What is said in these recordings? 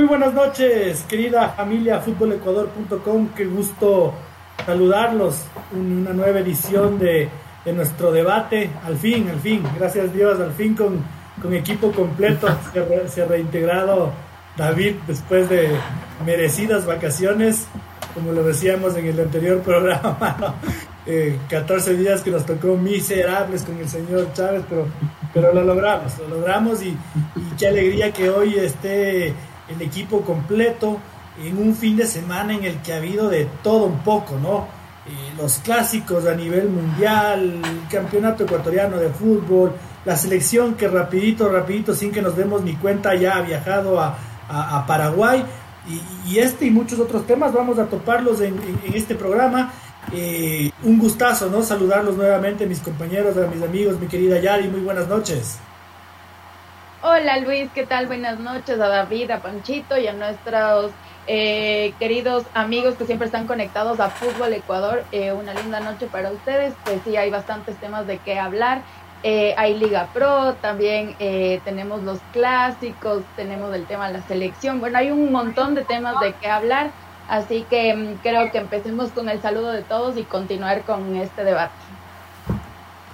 Muy buenas noches, querida familia futbolecuador.com. Qué gusto saludarlos en una nueva edición de, de, nuestro debate. Al fin, al fin, gracias Dios, al fin con, con equipo completo. Se, re, ha reintegrado David después de merecidas vacaciones, como lo decíamos en el anterior programa. ¿no? Eh, 14 días que nos tocó miserables con el señor Chávez, pero, pero lo logramos, lo logramos y, y qué alegría que hoy esté el equipo completo en un fin de semana en el que ha habido de todo un poco, ¿no? Eh, los clásicos a nivel mundial, el campeonato ecuatoriano de fútbol, la selección que rapidito, rapidito, sin que nos demos ni cuenta, ya ha viajado a, a, Paraguay. Y, este y muchos otros temas vamos a toparlos en este programa. Eh, un gustazo, ¿no? Saludarlos nuevamente, mis compañeros, a mis amigos, mi querida Yari, muy buenas noches. Hola Luis, ¿qué tal? Buenas noches a David, a Panchito y a nuestros eh, queridos amigos que siempre están conectados a Fútbol Ecuador. Eh, una linda noche para ustedes. Pues sí, hay bastantes temas de qué hablar. Eh, hay Liga Pro, también eh, tenemos los clásicos, tenemos el tema de la selección. Bueno, hay un montón de temas de qué hablar. Así que mmm, creo que empecemos con el saludo de todos y continuar con este debate.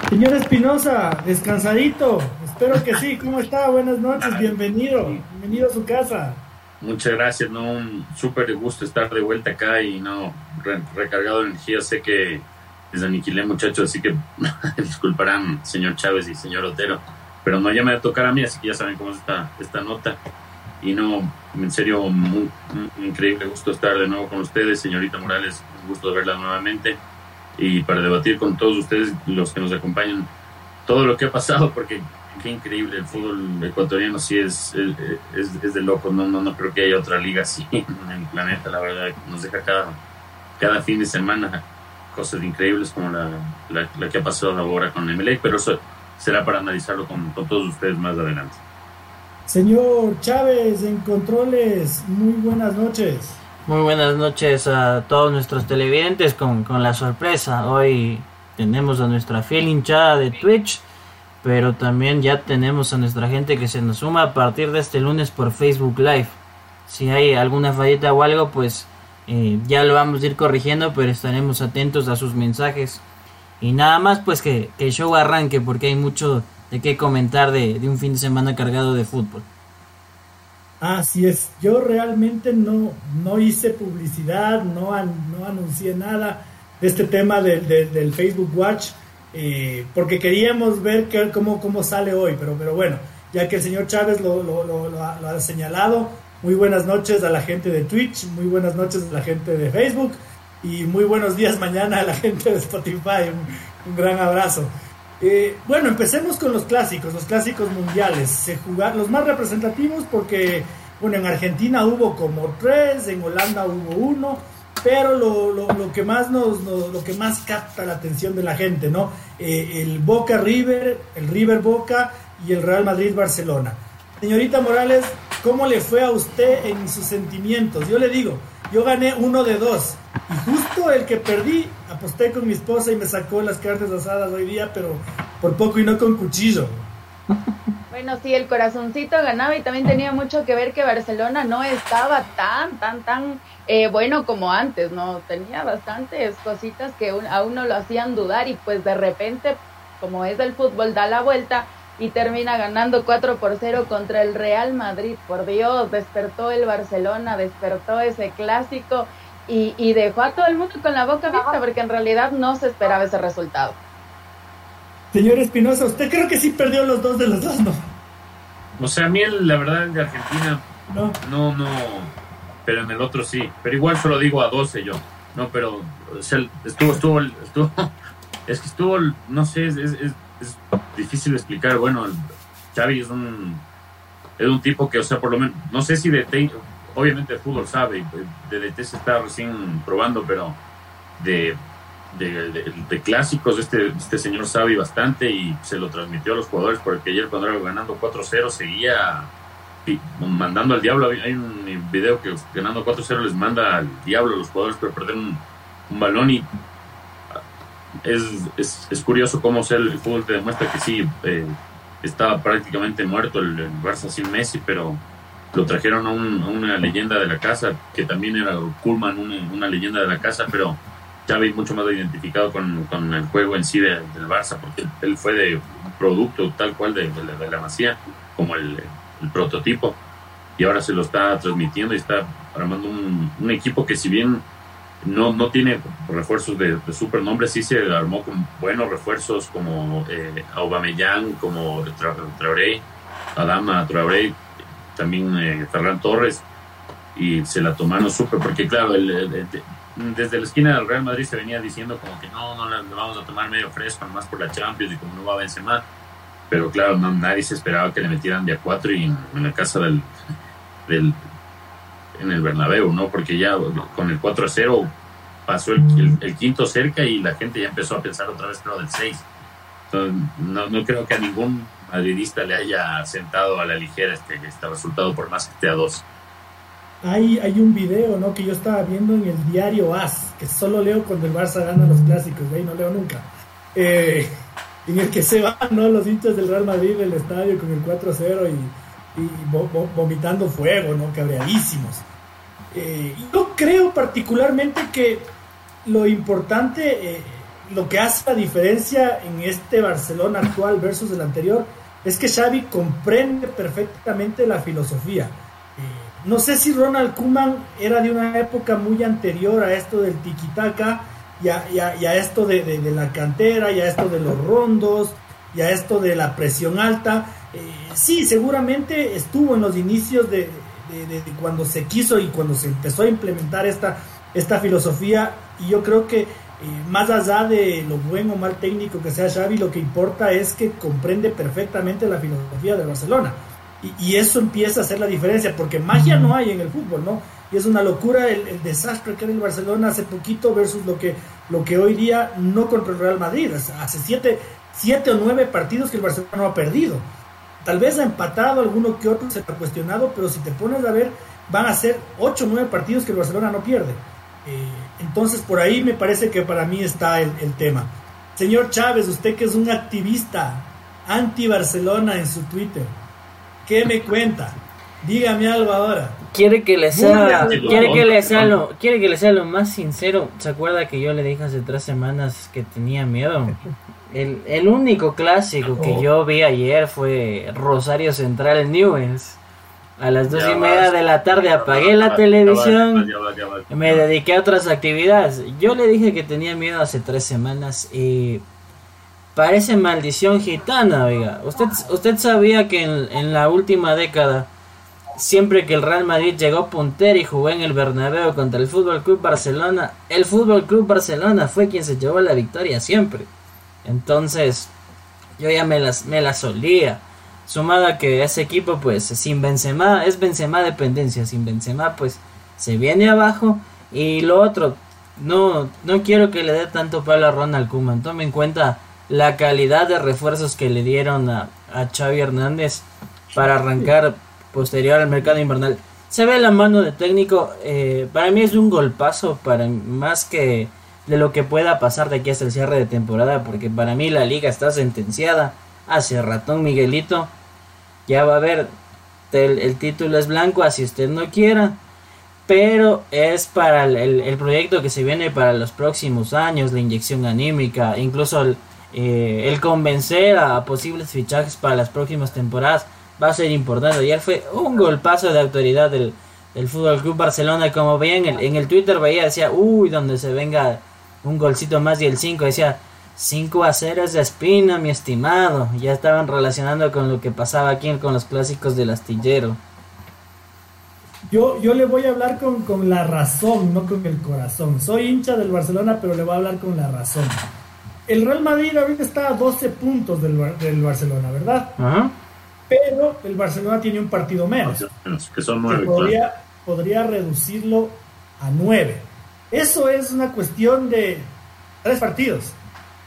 Señor Espinosa, descansadito. Espero que sí. ¿Cómo está? Buenas noches. Bienvenido. Bienvenido a su casa. Muchas gracias. No, un súper gusto estar de vuelta acá y no re recargado de energía. Sé que desaniquilé, muchachos, así que disculparán, señor Chávez y señor Otero. Pero no, ya me va a tocar a mí, así que ya saben cómo es esta, nota. Y no, en serio, muy increíble gusto estar de nuevo con ustedes, señorita Morales. Un gusto verla nuevamente y para debatir con todos ustedes, los que nos acompañan, todo lo que ha pasado, porque qué increíble, el fútbol ecuatoriano sí es, es, es de loco, no, no, no creo que haya otra liga así en el planeta, la verdad, nos deja cada, cada fin de semana cosas increíbles como la, la, la que ha pasado ahora con MLA, pero eso será para analizarlo con, con todos ustedes más adelante. Señor Chávez, en controles, muy buenas noches. Muy buenas noches a todos nuestros televidentes con, con, la sorpresa. Hoy tenemos a nuestra fiel hinchada de Twitch, pero también ya tenemos a nuestra gente que se nos suma a partir de este lunes por Facebook Live. Si hay alguna fallita o algo, pues eh, ya lo vamos a ir corrigiendo, pero estaremos atentos a sus mensajes. Y nada más, pues que, que el show arranque, porque hay mucho de qué comentar de, de un fin de semana cargado de fútbol. Así es, yo realmente no, no hice publicidad, no, no anuncié nada de este tema de, de, del Facebook Watch, eh, porque queríamos ver que, cómo, cómo sale hoy, pero, pero bueno, ya que el señor Chávez lo, lo, lo, ha, lo ha señalado, muy buenas noches a la gente de Twitch, muy buenas noches a la gente de Facebook y muy buenos días mañana a la gente de Spotify, un gran abrazo. Eh, bueno, empecemos con los clásicos, los clásicos mundiales. Se los más representativos porque, bueno, en Argentina hubo como tres, en Holanda hubo uno, pero lo, que más nos, nos, lo que más capta la atención de la gente, ¿no? Eh, el Boca River, el River Boca y el Real Madrid Barcelona. Señorita Morales, ¿cómo le fue a usted en sus sentimientos? Yo le digo, yo gané uno de dos. Y justo el que perdí, aposté con mi esposa y me sacó las carnes asadas hoy día, pero por poco y no con cuchillo. Bueno, sí, el corazoncito ganaba y también tenía mucho que ver que Barcelona no estaba tan, tan, tan eh, bueno como antes, ¿no? Tenía bastantes cositas que un, a uno lo hacían dudar y pues de repente, como es el fútbol, da la vuelta y termina ganando 4 por 0 contra el Real Madrid. Por Dios, despertó el Barcelona, despertó ese clásico y, y, dejó a todo el mundo con la boca abierta porque en realidad no se esperaba ese resultado. Señor Espinosa, usted creo que sí perdió los dos de los dos, ¿no? O sea, a mí la verdad de Argentina no, no, no pero en el otro sí, pero igual solo digo a 12 yo, no, pero o sea, estuvo, estuvo, estuvo, es que estuvo, no sé, es, es, es, difícil de explicar, bueno, Xavi es un, es un tipo que, o sea, por lo menos, no sé si de obviamente el fútbol sabe, DDT se está recién probando, pero de, de, clásicos este, este señor sabe bastante y se lo transmitió a los jugadores porque ayer cuando era ganando 4-0 seguía mandando al diablo. Hay un video que ganando 4-0 les manda al diablo a los jugadores por perder un, balón y es, es, es, curioso cómo el fútbol te demuestra que sí, eh, estaba prácticamente muerto el, el, Barça sin Messi, pero lo trajeron a, una leyenda de la casa, que también era Kuhlman, una, leyenda de la casa, pero Xavi mucho más identificado con, el juego en sí del Barça, porque él fue de un producto tal cual de, de, la Masía, como el, prototipo, y ahora se lo está transmitiendo y está armando un, un equipo que si bien no, no tiene refuerzos de, de super nombre, sí se armó con buenos refuerzos como eh, Aubameyang, como Traoré, Adama Traoré, también eh, Ferran Torres, y se la tomaron súper, porque claro, desde la esquina del Real Madrid se venía diciendo como que no, no le vamos a tomar medio fresco, más por la Champions y como no va a vencer más, pero claro, no, nadie se esperaba que le metieran de a cuatro y en, la casa del en el Bernabéu, ¿no? Porque ya con el 4 a 0 pasó el, quinto cerca y la gente ya empezó a pensar otra vez lo del 6. no, no creo que a ningún madridista le haya sentado a la ligera este, este resultado por más que esté a dos. Hay, hay un video ¿no? que yo estaba viendo en el diario AS, que solo leo cuando el Barça gana los clásicos, de no leo nunca. Eh, en el que se van ¿no? los hinchas del Real Madrid del estadio con el 4-0 y y vomitando fuego, ¿no? Cabreadísimos. Eh, yo creo particularmente que lo importante, eh, lo que hace la diferencia en este Barcelona actual versus el anterior, es que Xavi comprende perfectamente la filosofía. Eh, no sé si Ronald Koeman era de una época muy anterior a esto del tiki-taka y, a, esto de, de, la cantera, y a esto de los rondos, y a esto de la presión alta sí, seguramente estuvo en los inicios de, cuando se quiso y cuando se empezó a implementar esta, esta filosofía y yo creo que eh, más allá de lo buen o mal técnico que sea Xavi, lo que importa es que comprende perfectamente la filosofía de Barcelona. Y, eso empieza a hacer la diferencia, porque magia no hay en el fútbol, ¿no? Y es una locura el, desastre que era el Barcelona hace poquito versus lo que, lo que hoy día no contra el Real Madrid. Hace siete, siete o nueve partidos que el Barcelona no ha perdido. Tal vez ha empatado alguno que otro, se ha cuestionado, pero si te pones a ver, van a ser 8 o 9 partidos que el Barcelona no pierde. Eh, entonces, por ahí me parece que para mí está el, tema. Señor Chávez, usted que es un activista anti-Barcelona en su Twitter, ¿qué me cuenta? Dígame algo ahora. Quiere que le sea, quiere que le sea lo, quiere que le sea lo más sincero. ¿Se acuerda que yo le dije hace tres semanas que tenía miedo? El, el único clásico que oh. yo vi ayer fue Rosario Central Newells. A las dos y media de la tarde apagué la televisión, me dediqué a otras actividades. Yo le dije que tenía miedo hace tres semanas y parece maldición gitana, oiga. Usted, usted sabía que en, en la última década, siempre que el Real Madrid llegó puntero y jugó en el Bernabéu contra el Fútbol Club Barcelona, el Fútbol Club Barcelona fue quien se llevó la victoria siempre. Entonces, yo ya me las, me las solía. Sumado a que ese equipo, pues, sin Benzema, es Benzema dependencia. Sin Benzema, pues, se viene abajo. Y lo otro, no, no quiero que le dé tanto palo a Ronald Koeman. Tome en cuenta la calidad de refuerzos que le dieron a, a Xavi Hernández para arrancar posterior al mercado invernal. Se ve la mano de técnico. Eh, para mí es un golpazo, para más que de lo que pueda pasar de aquí hasta el cierre de temporada, porque para mí la liga está sentenciada. Hace ratón Miguelito, ya va a ver, el, título es blanco, así usted no quiera, pero es para el, proyecto que se viene para los próximos años, la inyección anímica, incluso el, eh, convencer a posibles fichajes para las próximas temporadas va a ser importante. Ayer fue un golpazo de autoridad del, del Fútbol Club Barcelona, como veían en el, en el Twitter, veía, decía, uy, donde se venga un golcito más y el 5 decía 5 a 0 es de espina, mi estimado. Ya estaban relacionando con lo que pasaba aquí con los clásicos del astillero. Yo, yo le voy a hablar con, con, la razón, no con el corazón. Soy hincha del Barcelona, pero le voy a hablar con la razón. El Real Madrid ahorita está a 12 puntos del, del Barcelona, ¿verdad? Pero el Barcelona tiene un partido menos. Que son se, podría, podría reducirlo a nueve. Eso es una cuestión de tres partidos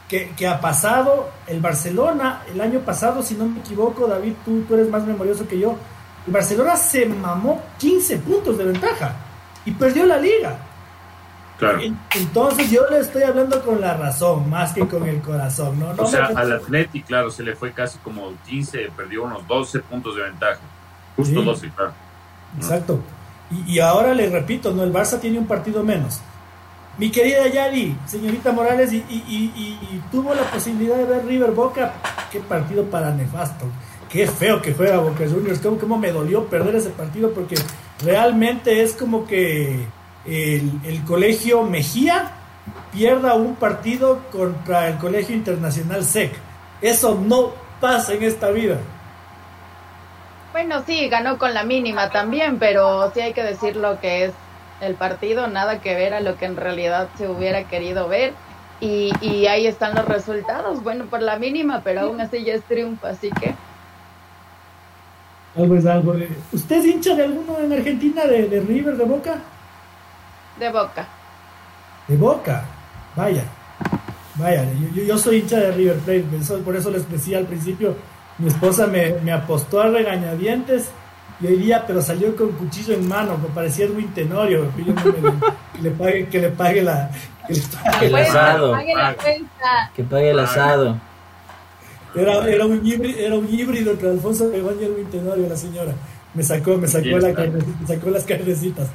que, que, ha pasado el Barcelona el año pasado, si no me equivoco, David, tú, tú eres más memorioso que yo. El Barcelona se mamó 15 puntos de ventaja y perdió la liga. Claro. Entonces yo le estoy hablando con la razón, más que con el corazón. No, no o sea, al Atleti, claro, se le fue casi como 15, perdió unos 12 puntos de ventaja. Justo sí. 12, claro. Exacto. Y, y, ahora le repito, no, el Barça tiene un partido menos. Mi querida Yali, señorita Morales, y, y, y, tuvo la posibilidad de ver River Boca. Qué partido para nefasto. Qué feo que juega Boca Juniors. Cómo, cómo me dolió perder ese partido porque realmente es como que el, el, colegio Mejía pierda un partido contra el colegio internacional SEC. Eso no pasa en esta vida. Bueno, sí, ganó con la mínima también, pero sí hay que decir lo que es el partido, nada que ver a lo que en realidad se hubiera querido ver. Y, y ahí están los resultados, bueno, por la mínima, pero aún así ya es triunfo, así que... Algo es algo. ¿Usted es hincha de alguno en Argentina, de, de River, de Boca? De Boca. De Boca, vaya. Vaya, yo, yo soy hincha de River Plate, por eso les decía al principio, mi esposa me, me apostó a regañadientes y hoy día, pero salió con cuchillo en mano, me parecía Edwin Tenorio, que, yo no me, que, le pague, que le pague la... Que le pague el asado. Que pague el asado. Era, era, un híbrido, era un híbrido entre Alfonso Pegón y Edwin Tenorio, la señora. Me sacó, me sacó, la carne, me sacó las carnecitas.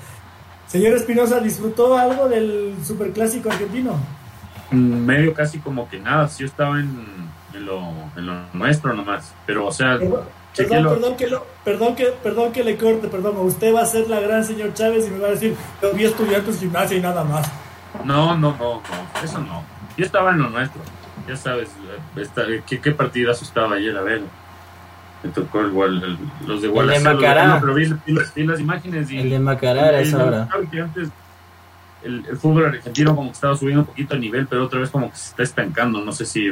Señor Espinosa, ¿disfrutó algo del superclásico argentino? Medio casi como que nada, yo estaba en, en, lo, en lo nuestro nomás, pero o sea... Perdón, perdón, que lo, perdón, que, perdón que le corte, perdón, usted va a ser la gran señor Chávez y me va a decir, yo vi estudiantes gimnasia y nada más. No, no, no, no, eso no. Yo estaba en lo nuestro, ya sabes, esta, ¿qué, qué partidazo estaba ayer, a ver. Me tocó igual, el, los de Guadalajara. El de Macará. Pero vi, vi, vi, las imágenes y... El de Macará era esa hora. Antes el, el, fútbol argentino como que estaba subiendo un poquito a nivel, pero otra vez como que se está estancando. No sé si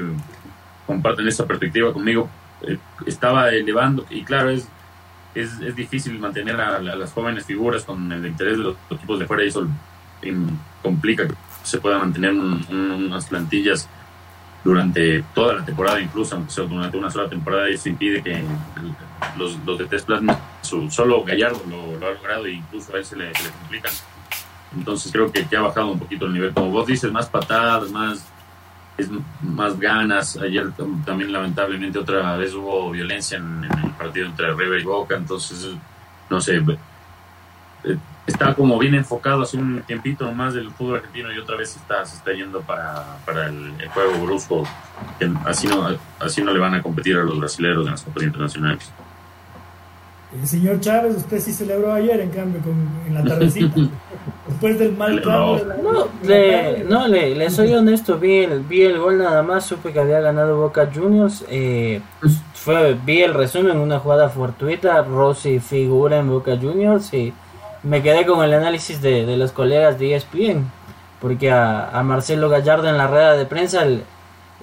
comparten esa perspectiva conmigo. Eh, estaba elevando y claro, es, es, es difícil mantener a, a, las jóvenes figuras con el interés de los equipos de fuera y eso complica que se puedan mantener un, un, unas plantillas durante toda la temporada, incluso aunque sea durante una sola temporada, eso impide que los, los de Test Plasma, su, solo Gallardo lo, lo, ha logrado e incluso a él se le, se le complica. Entonces creo que, que, ha bajado un poquito el nivel. Como vos dices, más patadas, más, es, más ganas. Ayer también lamentablemente otra vez hubo violencia en, en el partido entre River y Boca, entonces no sé, está como bien enfocado hace un tiempito más del fútbol argentino y otra vez está, se está yendo para, para el, el, juego brusco, que así no, así no le van a competir a los brasileños en las copas internacionales. El señor Chávez, usted sí celebró ayer, en cambio, con, en la tardecita. Después del mal no, de la, no, le, no le, le, soy honesto, vi el, vi el gol nada más, supe que había ganado Boca Juniors. Eh, fue, vi el resumen, una jugada fortuita. Rossi figura en Boca Juniors y me quedé con el análisis de, de los colegas de ESPN, porque a, a, Marcelo Gallardo en la rueda de prensa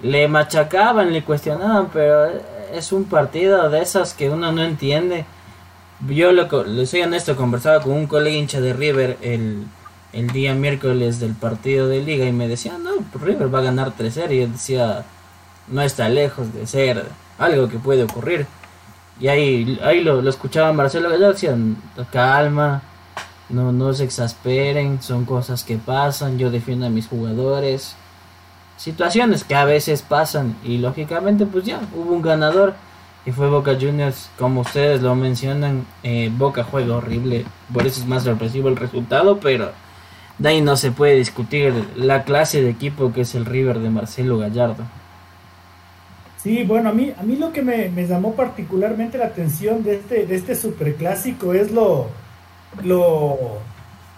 le, machacaban, le cuestionaban, pero es un partido de esas que uno no entiende. Yo lo, le soy honesto, conversaba con un colega hincha de River el, el día miércoles del partido de liga y me decía, no, River va a ganar 3-0 y él decía, no está lejos de ser algo que puede ocurrir. Y ahí, ahí lo, lo escuchaba Marcelo Gallardo, decían, calma, no, no se exasperen, son cosas que pasan, yo defiendo a mis jugadores. Situaciones que a veces pasan y lógicamente pues ya hubo un ganador y fue Boca Juniors, como ustedes lo mencionan, eh, Boca juega horrible, por eso es más sorpresivo el resultado, pero de ahí no se puede discutir la clase de equipo que es el River de Marcelo Gallardo. Sí, bueno, a mí, a mí lo que me, me llamó particularmente la atención de este, de este superclásico es lo, lo,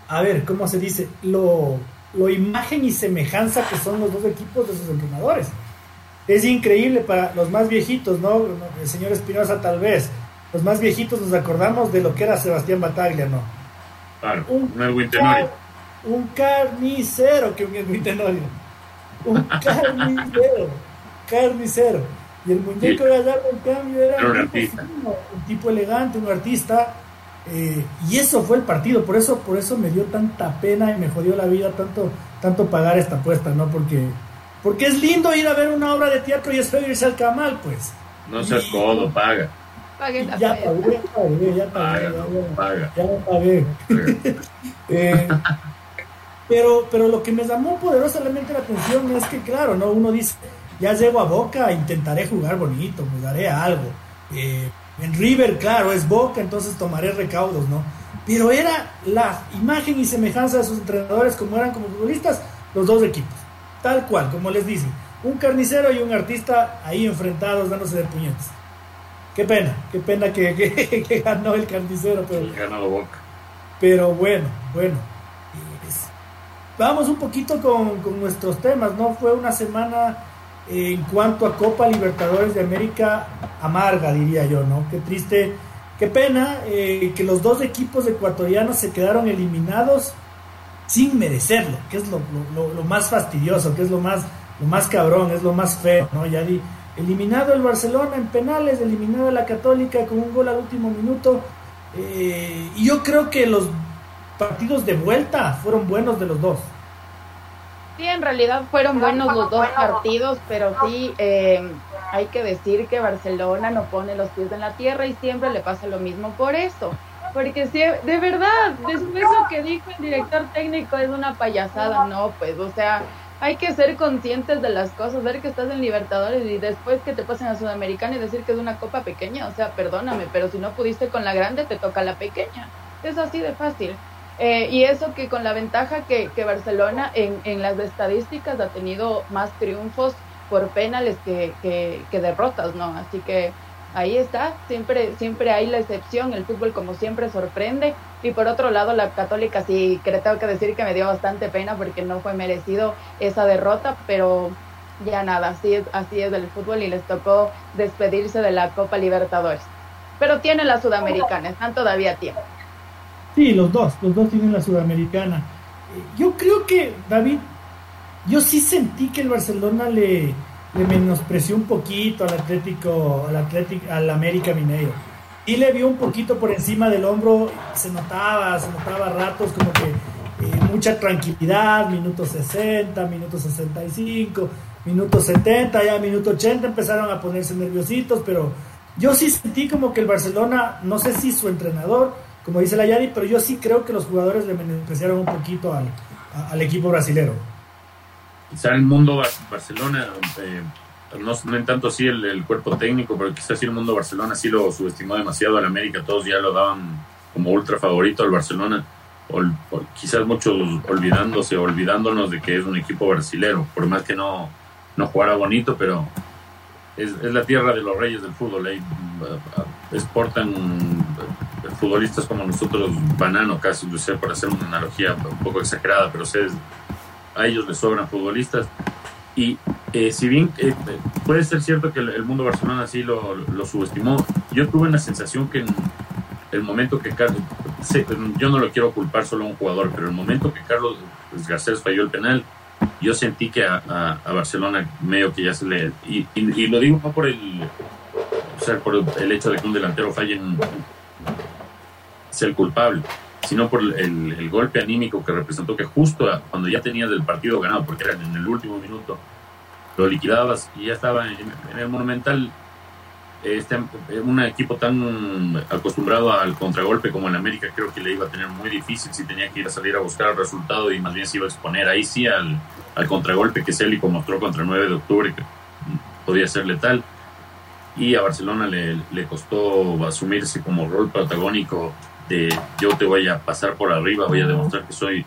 a ver, ¿cómo se dice? Lo, lo imagen y semejanza que son los dos equipos de sus entrenadores. Es increíble para los más viejitos, ¿no? El señor Espinosa tal vez. Los más viejitos nos acordamos de lo que era Sebastián Bataglia, ¿no? Claro, un, un Tenorio. Un carnicero que un Edwin Tenorio. Un carnicero. carnicero. Y el muñeco sí. Gallardo, en cambio, era, un. Fino, un tipo elegante, un artista Eh, y eso fue el partido, por eso, por eso me dio tanta pena y me jodió la vida tanto, tanto pagar esta apuesta, ¿no? Porque, porque es lindo ir a ver una obra de teatro y es feo irse al camal, pues. No seas codo, paga. ya pagué, ya pagué, ya pagué, ya, pagué. Eh, pero, pero lo que me llamó poderosamente la atención es que, claro, no uno dice, ya llego a Boca, intentaré jugar bonito, me daré algo. Eh, en River, claro, es Boca, entonces tomaré recaudos, ¿no? Pero era la imagen y semejanza de sus entrenadores como eran como futbolistas, los dos equipos. Tal cual, como les dicen. Un carnicero y un artista ahí enfrentados dándose de puñetes. Qué pena, qué pena que, ganó el carnicero. Pero, ganó Boca. Pero bueno, bueno. vamos un poquito con, con nuestros temas, ¿no? Fue una semana en cuanto a Copa Libertadores de América amarga, diría yo, ¿no? Qué triste, qué pena eh, que los dos equipos ecuatorianos se quedaron eliminados sin merecerlo, que es lo, más fastidioso, que es lo más, lo más cabrón, es lo más feo, ¿no? Ya eliminado el Barcelona en penales, eliminado la Católica con un gol al último minuto, eh, y yo creo que los partidos de vuelta fueron buenos de los dos. Sí, en realidad fueron buenos los dos partidos, pero sí eh, hay que decir que Barcelona no pone los pies en la tierra y siempre le pasa lo mismo por eso. Porque si, de verdad, después lo que dijo el director técnico es una payasada, no, pues, o sea, hay que ser conscientes de las cosas, ver que estás en Libertadores y después que te pasen a Sudamericana y decir que es una copa pequeña, o sea, perdóname, pero si no pudiste con la grande, te toca la pequeña. Es así de fácil. Eh, y eso que con la ventaja que, que Barcelona en, en, las estadísticas ha tenido más triunfos por penales que, que, derrotas, ¿no? Así que ahí está, siempre, siempre hay la excepción, el fútbol como siempre sorprende. Y por otro lado, la católica sí, que tengo que decir que me dio bastante pena porque no fue merecido esa derrota, pero ya nada, así es, así es el fútbol y les tocó despedirse de la Copa Libertadores. Pero tiene la Sudamericana, están todavía a tiempo. Sí, los dos, los dos tienen la sudamericana. Yo creo que, David, yo sí sentí que el Barcelona le, le menospreció un poquito al Atlético, al Atlético, al América Mineiro. Y le vio un poquito por encima del hombro, se notaba, se notaba ratos como que eh, mucha tranquilidad, minuto 60, minuto 65, minuto 70, ya minuto 80 empezaron a ponerse nerviositos, pero yo sí sentí como que el Barcelona, no sé si su entrenador, como dice la Yari, pero yo sí creo que los jugadores le menospreciaron un poquito al, al equipo brasilero. Quizá el mundo Barcelona, eh, no, en tanto así el, cuerpo técnico, pero quizás sí el mundo Barcelona sí lo subestimó demasiado al América, todos ya lo daban como ultra favorito al Barcelona, quizás muchos olvidándose, olvidándonos de que es un equipo brasilero, por más que no, no jugara bonito, pero es, la tierra de los reyes del fútbol, ahí exportan futbolistas como nosotros, banano casi, sé, por hacer una analogía un poco exagerada, pero a ellos les sobran futbolistas. Y eh, si bien eh, puede ser cierto que el, mundo Barcelona así lo, lo, subestimó, yo tuve una sensación que en el momento que Carlos, yo no lo quiero culpar solo a un jugador, pero el momento que Carlos Garcés falló el penal, yo sentí que a, a, Barcelona medio que ya se le... Y, y, lo digo no por el, o sea, por el hecho de que un delantero falle en, ser el culpable, sino por el, golpe anímico que representó que justo cuando ya tenías el partido ganado, porque era en el último minuto, lo liquidabas y ya estaba en, el Monumental. Este, un equipo tan acostumbrado al contragolpe como el América creo que le iba a tener muy difícil si tenía que ir a salir a buscar el resultado y más bien se iba a exponer ahí sí al, al contragolpe que Célico mostró contra el 9 de octubre que podía ser letal y a Barcelona le, le costó asumirse como rol protagónico yo te voy a pasar por arriba, voy a demostrar que soy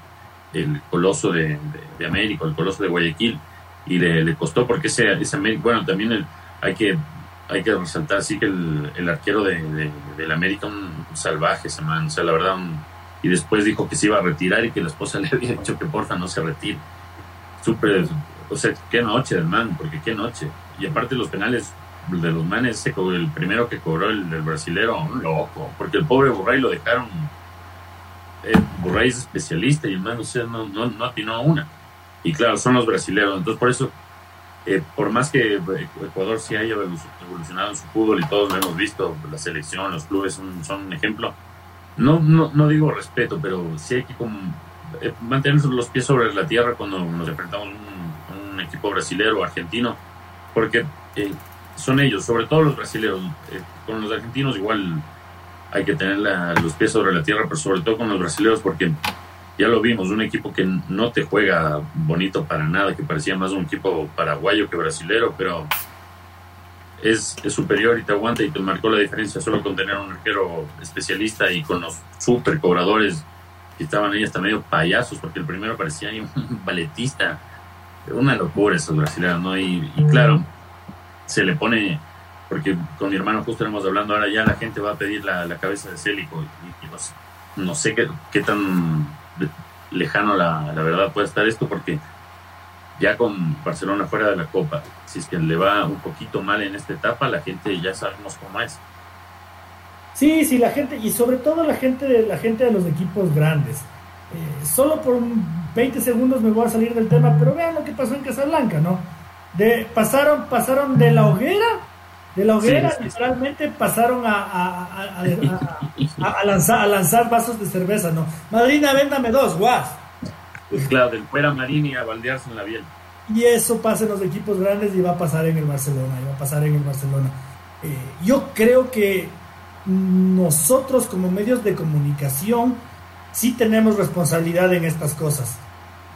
el coloso de, América, el coloso de Guayaquil. Y le, costó porque ese, ese bueno, también hay que hay que resaltar sí que el, arquero de, del América un salvaje ese man, o sea, la verdad, y después dijo que se iba a retirar y que la esposa le había dicho que porfa no se retire. Súper, o sea, qué noche del man, porque qué noche. Y aparte los penales de los manes, el primero que cobró el del brasilero, un loco, porque el pobre Burray lo dejaron. Eh, Burray es especialista y el man no, no, no atinó una. Y claro, son los brasileros. Entonces, por eso, eh, por más que Ecuador sí haya evolucionado en su fútbol y todos lo hemos visto, la selección, los clubes son, son un ejemplo, no, no, no digo respeto, pero sí hay que como, eh, mantener los pies sobre la tierra cuando nos enfrentamos a un, equipo brasilero o argentino, porque eh, son ellos, sobre todo los brasileños. Eh, con los argentinos igual hay que tener los pies sobre la tierra, pero sobre todo con los brasileños, porque ya lo vimos, un equipo que no te juega bonito para nada, que parecía más un equipo paraguayo que brasilero, pero es, superior y te aguanta y te marcó la diferencia solo con tener un arquero especialista y con los super cobradores que estaban ahí hasta medio payasos, porque el primero parecía un balletista. Una locura esos brasileños, ¿no? Y, claro, se le pone, porque con mi hermano justo estamos hablando, ahora ya la gente va a pedir la, cabeza de Célico y, no, sé qué, qué tan lejano la, la verdad puede estar esto, porque ya con Barcelona fuera de la Copa, si es que le va un poquito mal en esta etapa, la gente ya sabemos cómo es. Sí, sí, la gente, y sobre todo la gente de, la gente de los equipos grandes. Eh, solo por 20 segundos me voy a salir del tema, pero vean lo que pasó en Casablanca, ¿no? De, pasaron, pasaron de la hoguera, de la hoguera literalmente pasaron a, a, lanzar, a lanzar vasos de cerveza, ¿no? Madrina, véndame dos, guas pues claro, del fuera Marini a baldearse en la biel. Y eso pasa en los equipos grandes y va a pasar en el Barcelona, y va a pasar en el Barcelona. Eh, yo creo que nosotros como medios de comunicación sí tenemos responsabilidad en estas cosas.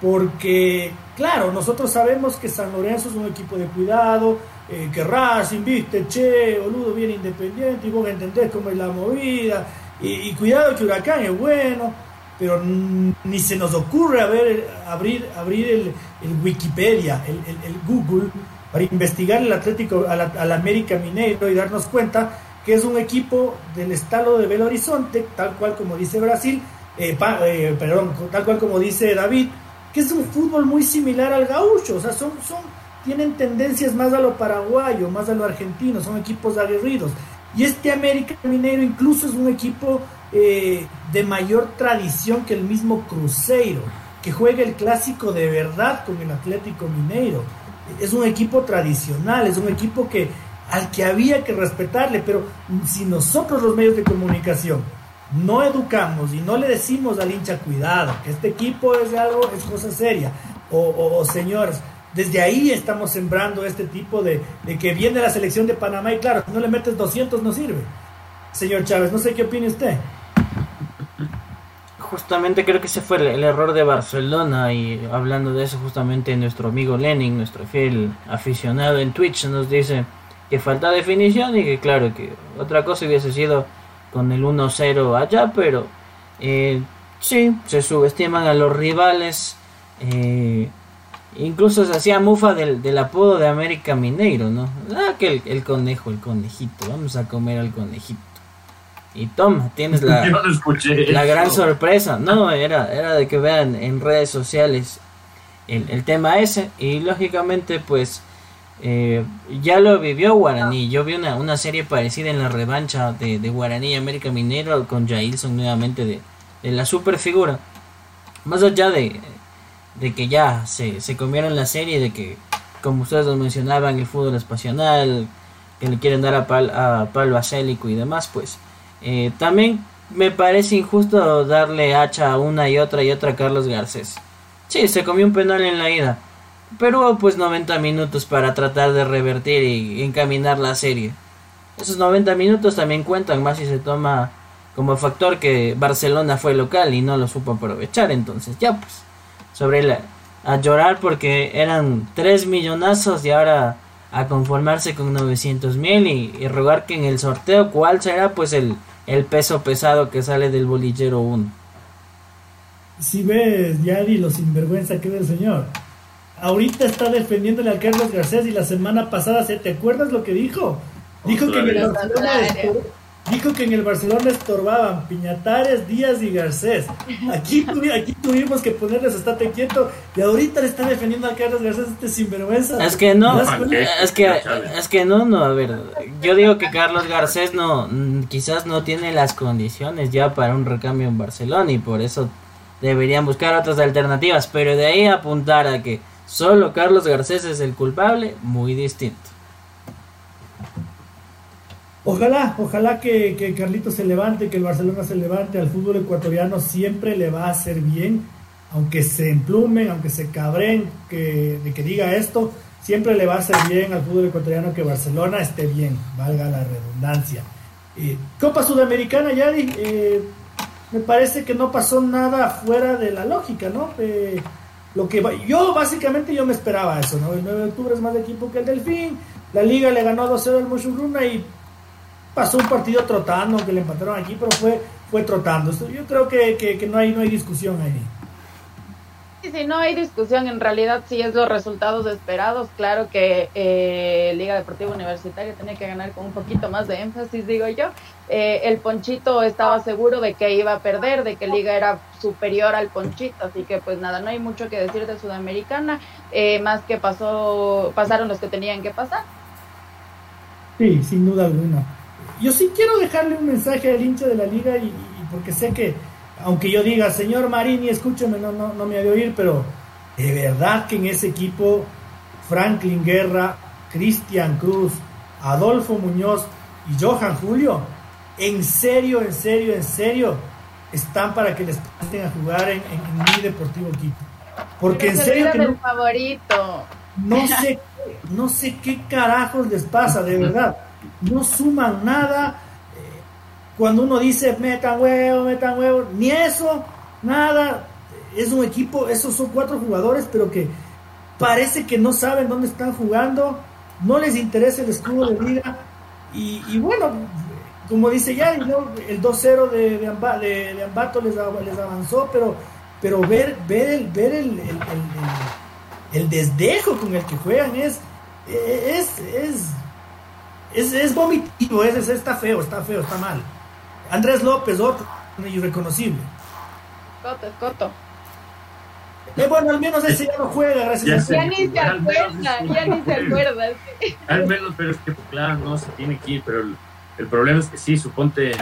Porque, claro, nosotros sabemos que San Lorenzo es un equipo de cuidado, eh, que Racing, viste, che, boludo, bien independiente, y vos entendés cómo es la movida, y, cuidado que Huracán es bueno pero ni se nos ocurre abrir, abrir el, Wikipedia, el, Google, para investigar el Atlético, al, América Mineiro y darnos cuenta que es un equipo del estado de Belo Horizonte, tal cual como dice Brasil, eh, eh, perdón, tal cual como dice David, es un fútbol muy similar al gaucho, o sea, son, son, tienen tendencias más a lo paraguayo, más a lo argentino, son equipos aguerridos. Y este América Mineiro incluso es un equipo eh, de mayor tradición que el mismo Cruzeiro, que juega el clásico de verdad con el Atlético Mineiro. Es un equipo tradicional, es un equipo que al que había que respetarle, pero si nosotros los medios de comunicación no educamos y no le decimos al hincha cuidado, que este equipo es algo, es cosa seria, o, señores, desde ahí estamos sembrando este tipo de, de, que viene la selección de Panamá y claro, si no le metes 200 no sirve. Señor Chávez, no sé qué opina usted justamente creo que ese fue el, error de Barcelona y hablando de eso justamente nuestro amigo Lenin, nuestro fiel aficionado en Twitch nos dice que falta definición y que claro que otra cosa hubiese sido con el 1-0 allá, pero eh, sí, se subestiman a los rivales. Eh, incluso se hacía mufa del, del, apodo de América Mineiro, ¿no? Ah, que el conejo, el conejito, vamos a comer al conejito. Y toma, tienes la, la gran sorpresa. No, era, era de que vean en redes sociales el, tema ese. Y lógicamente, pues eh, ya lo vivió Guaraní. Yo vi una, una serie parecida en la revancha de, de Guaraní y América Minero con Jailson nuevamente de, de, la super figura. Más allá de, de que ya se, se comieron la serie, de que, como ustedes lo mencionaban, el fútbol es pasional, que le quieren dar a, pal, a Pablo Acélico y demás, pues eh, también me parece injusto darle hacha a una y otra y otra a Carlos Garcés. Sí, se comió un penal en la ida. Pero pues 90 minutos para tratar de revertir y encaminar la serie. Esos 90 minutos también cuentan más si se toma como factor que Barcelona fue local y no lo supo aprovechar. Entonces ya pues sobre la, a llorar porque eran 3 millonazos y ahora a conformarse con 900 mil y, y rogar que en el sorteo cuál será pues el, el peso pesado que sale del bolillero 1. Si ves, Yadi, lo sinvergüenza que es el señor. Ahorita está defendiéndole a Carlos Garcés y la semana pasada, ¿te acuerdas lo que dijo? Dijo que, en el Barcelona dijo que en el Barcelona estorbaban Piñatares, Díaz y Garcés. Aquí, aquí tuvimos que ponerles estate quieto y ahorita le está defendiendo a Carlos Garcés este sinvergüenza. Es que no, es que, es que no, no, a ver, yo digo que Carlos Garcés no, quizás no tiene las condiciones ya para un recambio en Barcelona y por eso deberían buscar otras alternativas, pero de ahí apuntar a que solo Carlos Garcés es el culpable, muy distinto. Ojalá, ojalá que, que Carlito se levante, que el Barcelona se levante, al fútbol ecuatoriano siempre le va a hacer bien, aunque se emplumen, aunque se cabren que, de que diga esto, siempre le va a hacer bien al fútbol ecuatoriano que Barcelona esté bien, valga la redundancia. Eh, Copa Sudamericana, Yari, eh, me parece que no pasó nada fuera de la lógica, ¿no? Eh, lo que yo básicamente yo me esperaba eso, ¿no? El 9 de octubre es más de equipo que el Delfín, la liga le ganó 2-0 al Moshuruna y pasó un partido trotando, que le empataron aquí, pero fue, fue trotando. Yo creo que, que, que no, hay, no hay discusión ahí. Sí, no hay discusión, en realidad sí es los resultados esperados. Claro que eh, Liga Deportiva Universitaria tenía que ganar con un poquito más de énfasis, digo yo. Eh, el Ponchito estaba seguro de que iba a perder, de que Liga era superior al Ponchito, así que pues nada, no hay mucho que decir de Sudamericana, eh, más que pasó, pasaron los que tenían que pasar. Sí, sin duda alguna. Yo sí quiero dejarle un mensaje al hincha de la Liga y porque sé que aunque yo diga, señor Marini, escúcheme, no, no, no me ha de oír, pero de verdad que en ese equipo, Franklin Guerra, Cristian Cruz, Adolfo Muñoz y Johan Julio, en serio, en serio, en serio, están para que les pasen a jugar en, mi deportivo equipo. Porque en serio que no, favorito. no sé, no sé qué carajos les pasa, de verdad. No suman nada cuando uno dice metan huevo, metan huevo, ni eso, nada. Es un equipo, esos son cuatro jugadores, pero que parece que no saben dónde están jugando, no les interesa el escudo de vida. Y, bueno, como dice ya, el 2-0 de, de, Ambato les, avanzó, pero, pero ver, ver, el, ver el, el, desdejo con el que juegan es, es, es, es, es vomitivo, es, está feo, está feo, está mal. Andrés López, otro irreconocible. Coto, Coto. Eh, bueno, al menos ese ya no juega, gracias a Ya ni se acuerda, ya ni se acuerda. Al menos, pero es que, claro, no se tiene que ir, pero el, problema es que sí, suponte,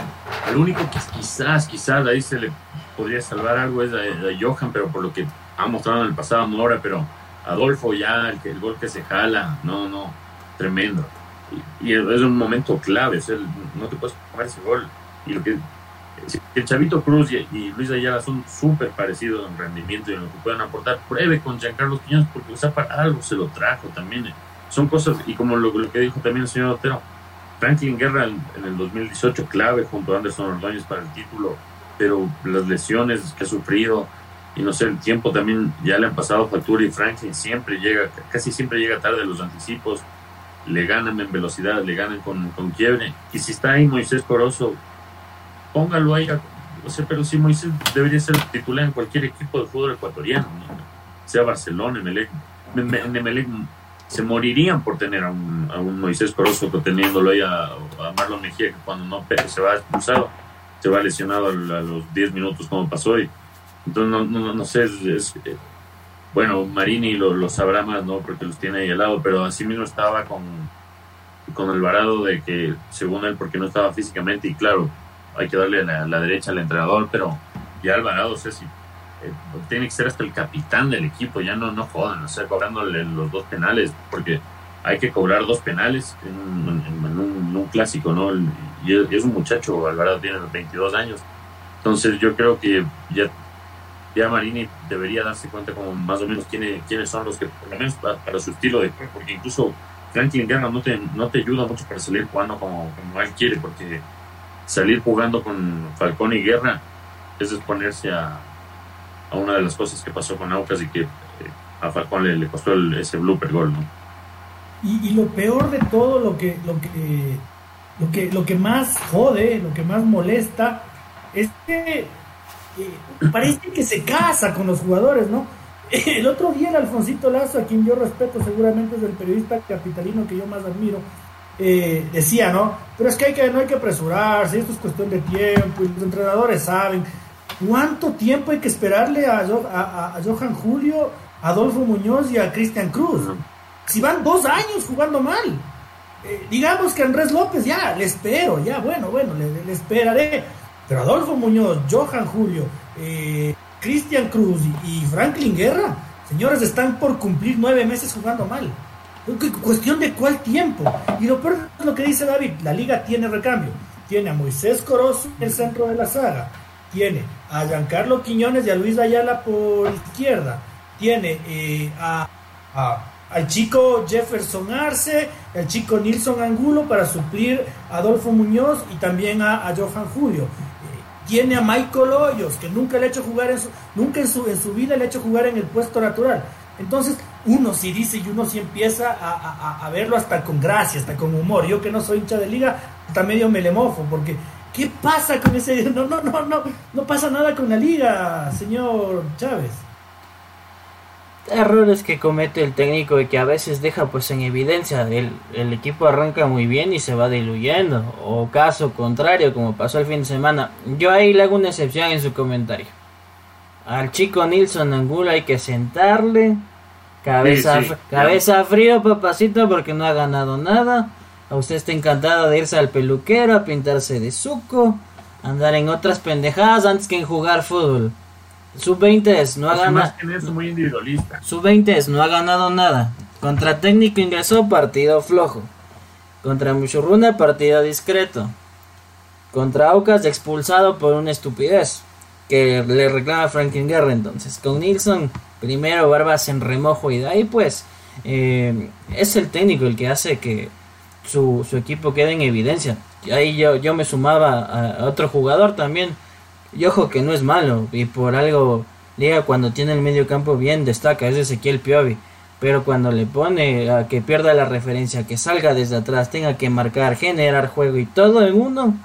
al único que quizás, quizás ahí se le podría salvar algo es a, Johan, pero por lo que ha mostrado en el pasado Mora, pero Adolfo ya, el, el gol que se jala, no, no, tremendo. Y, es un momento clave, no te puedes comer ese gol y lo que el Chavito Cruz y, Luis Ayala son súper parecidos en rendimiento y en lo que puedan aportar. Pruebe con Giancarlo Quiñones porque o para algo se lo trajo también. Eh. Son cosas, y como lo, que dijo también el señor Otero, Franklin Guerra en, el 2018 clave junto a Anderson Ordóñez para el título, pero las lesiones que ha sufrido y no sé, el tiempo también ya le han pasado factura y Franklin siempre llega, casi siempre llega tarde a los anticipos, le ganan en velocidad, le ganan con, con quiebre. Y si está ahí Moisés Corozo, póngalo ahí. O sea, pero sí, Moisés debería ser titular en cualquier equipo de fútbol ecuatoriano, sea Barcelona, Emelec. Emelec se morirían por tener a un, a un Moisés Corozo teniéndolo ahí a, Marlon Mejía, que cuando no se va expulsado, se va lesionado a, los 10 minutos como pasó. Y, entonces, no, no, no sé, es, eh, bueno, Marini lo, lo, sabrá más, ¿no? Porque los tiene ahí al lado, pero así mismo estaba con, con Alvarado de que, según él, porque no estaba físicamente, y claro, hay que darle la, la derecha al entrenador, pero ya Alvarado, o sea, si, eh, tiene que ser hasta el capitán del equipo, ya no, no jodan, o sea, cobrándole los dos penales, porque hay que cobrar dos penales en, un, clásico, ¿no? Y es, un muchacho, Alvarado tiene 22 años, entonces yo creo que ya, ya Marini debería darse cuenta como más o menos quiénes, quiénes son los que, por lo menos para, su estilo de juego, porque incluso Franklin Guerra no te, no te ayuda mucho para salir jugando como, como él quiere, porque salir jugando con Falcón y Guerra es exponerse a, una de las cosas que pasó con Aucas y que eh, a Falcón le, costó ese blooper gol, ¿no? Y, lo peor de todo, lo que, lo que, lo que, lo que más jode, lo que más molesta, es que eh, parece que se casa con los jugadores, ¿no? El otro día el Alfonsito Lazo, a quien yo respeto, seguramente es el periodista capitalino que yo más admiro, eh, decía, ¿no? Pero es que, hay que no hay que apresurarse, esto es cuestión de tiempo, y los entrenadores saben. ¿Cuánto tiempo hay que esperarle a, a, Johan Julio, a Adolfo Muñoz y a Cristian Cruz? Si van dos años jugando mal. Eh, digamos que Andrés López, ya, le espero, ya, bueno, bueno, le, esperaré. Pero Adolfo Muñoz, Johan Julio, eh, Cristian Cruz y Franklin Guerra, señores, están por cumplir nueve meses jugando mal. Cuestión de cuál tiempo. Y lo peor es lo que dice David, la liga tiene recambio. Tiene a Moisés Corozo en el centro de la saga. Tiene a Giancarlo Quiñones y a Luis Ayala por izquierda. Tiene eh, a, al chico Jefferson Arce, al chico Nilson Angulo para suplir a Adolfo Muñoz y también a, Johan Julio. Eh, tiene a Michael Hoyos, que nunca le ha hecho jugar en su, nunca en su, en su vida le ha hecho jugar en el puesto natural. Entonces, uno sí dice y uno sí empieza a, verlo hasta con gracia, hasta con humor. Yo que no soy hincha de liga, hasta medio me le mofo, porque ¿qué pasa con ese? No, no, no, no, no pasa nada con la liga, señor Chávez. Errores que comete el técnico y que a veces deja pues en evidencia. El, el equipo arranca muy bien y se va diluyendo. O caso contrario, como pasó el fin de semana. Yo ahí le hago una excepción en su comentario. Al chico Nilson Angulo hay que sentarle. Cabeza, cabeza frío, papacito, porque no ha ganado nada. A usted está encantado de irse al peluquero, a pintarse de suco, andar en otras pendejadas antes que en jugar fútbol. Sub-20 es, no ha ganado. Sub-20 es, no ha ganado nada. Contra técnico ingresó partido flojo. Contra Muchurruna partido discreto. Contra Aucas expulsado por una estupidez que le reclama Franklin Guerra entonces. Con Nilsson, primero Barbas en remojo y de ahí pues eh, es el técnico el que hace que su, equipo quede en evidencia. Ahí yo, yo me sumaba a, otro jugador también. Y ojo que no es malo y por algo Liga cuando tiene el medio campo bien destaca, es Ezequiel Piovi. Pero cuando le pone a que pierda la referencia, que salga desde atrás, tenga que marcar, generar juego y todo en uno,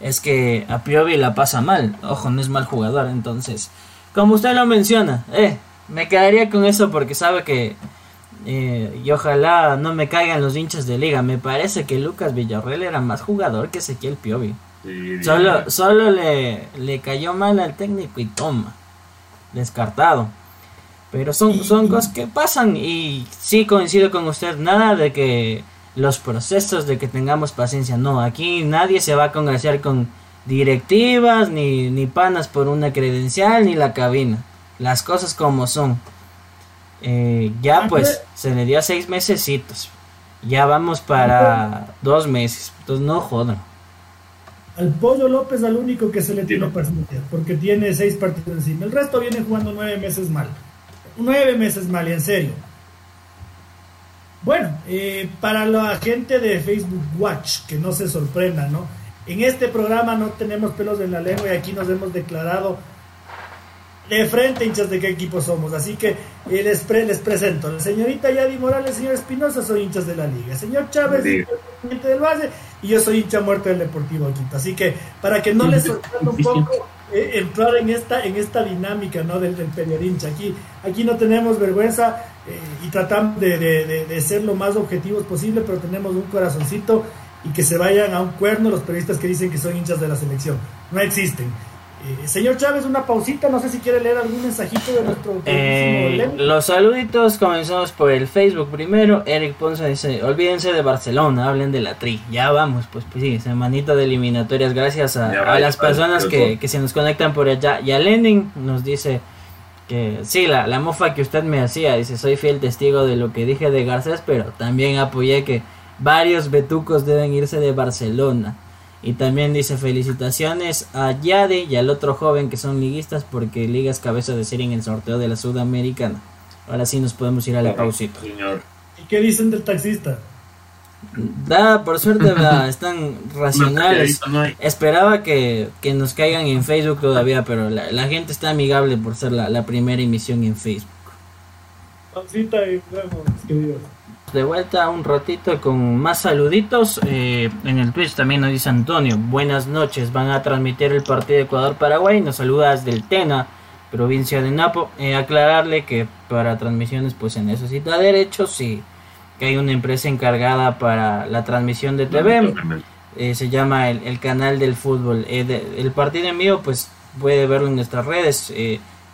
es que a Piovi la pasa mal. Ojo, no es mal jugador. Entonces, como usted lo menciona, eh, me quedaría con eso porque sabe que. Eh, y ojalá no me caigan los hinchas de liga. Me parece que Lucas Villarreal era más jugador que Ezequiel Piovi. solo solo le, le cayó mal al técnico y toma. Descartado. Pero son, son cosas que pasan y sí coincido con usted. Nada de que los procesos de que tengamos paciencia. No, aquí nadie se va a congraciar con directivas, ni, ni panas por una credencial, ni la cabina. Las cosas como son. Eh, ya pues se le dio seis mesecitos. Ya vamos para dos meses. Entonces no jodan. Al Pollo López al único que se le tiene paciencia, porque tiene seis partidos encima. El resto viene jugando nueve meses mal. Nueve meses mal, en serio. Bueno, eh, para la gente de Facebook Watch, que no se sorprenda, ¿no? En este programa no tenemos pelos en la lengua y aquí nos hemos declarado de frente hinchas de qué equipo somos. Así que eh, les, les presento. La señorita Yadi Morales, señor Espinosa, soy hinchas de la liga. Señor Chávez, presidente del base, y yo soy hincha muerto del Deportivo Quito. Así que para que no les sorprenda un poco eh, entrar en esta, en esta dinámica ¿no? del, del periodincha. Aquí, aquí no tenemos vergüenza eh, y tratamos de, de, ser lo más objetivos posible, pero tenemos un corazoncito y que se vayan a un cuerno los periodistas que dicen que son hinchas de la selección. No existen. Eh, señor Chávez, una pausita, no sé si quiere leer algún mensajito de nuestro... Eh, los saluditos, comenzamos por el Facebook primero. Eric Ponce dice, olvídense de Barcelona, hablen de la tri. Ya vamos, pues, pues sí, semanita de eliminatorias. Gracias a, las personas que, que, se nos conectan por allá. Y a Lenin nos dice que sí, la, la mofa que usted me hacía, dice, soy fiel testigo de lo que dije de Garcés, pero también apoyé que varios betucos deben irse de Barcelona. Y también dice felicitaciones a Yade y al otro joven que son liguistas porque ligas cabeza de serie en el sorteo de la Sudamericana. Ahora sí nos podemos ir a la pausita. ¿Y qué dicen del taxista? Da, por suerte están racionales. Esperaba que, nos caigan en Facebook todavía, pero la, gente está amigable por ser la, primera emisión en Facebook. Pausita y vemos, de vuelta un ratito con más saluditos. Eh, en el Twitch también nos dice Antonio, buenas noches, van a transmitir el partido Ecuador-Paraguay. Nos saludas del Tena, provincia de Napo. Eh, aclararle que para transmisiones pues se necesita derechos y que hay una empresa encargada para la transmisión de TV. Eh, se llama el, canal del fútbol. el partido en vivo pues puede verlo en nuestras redes.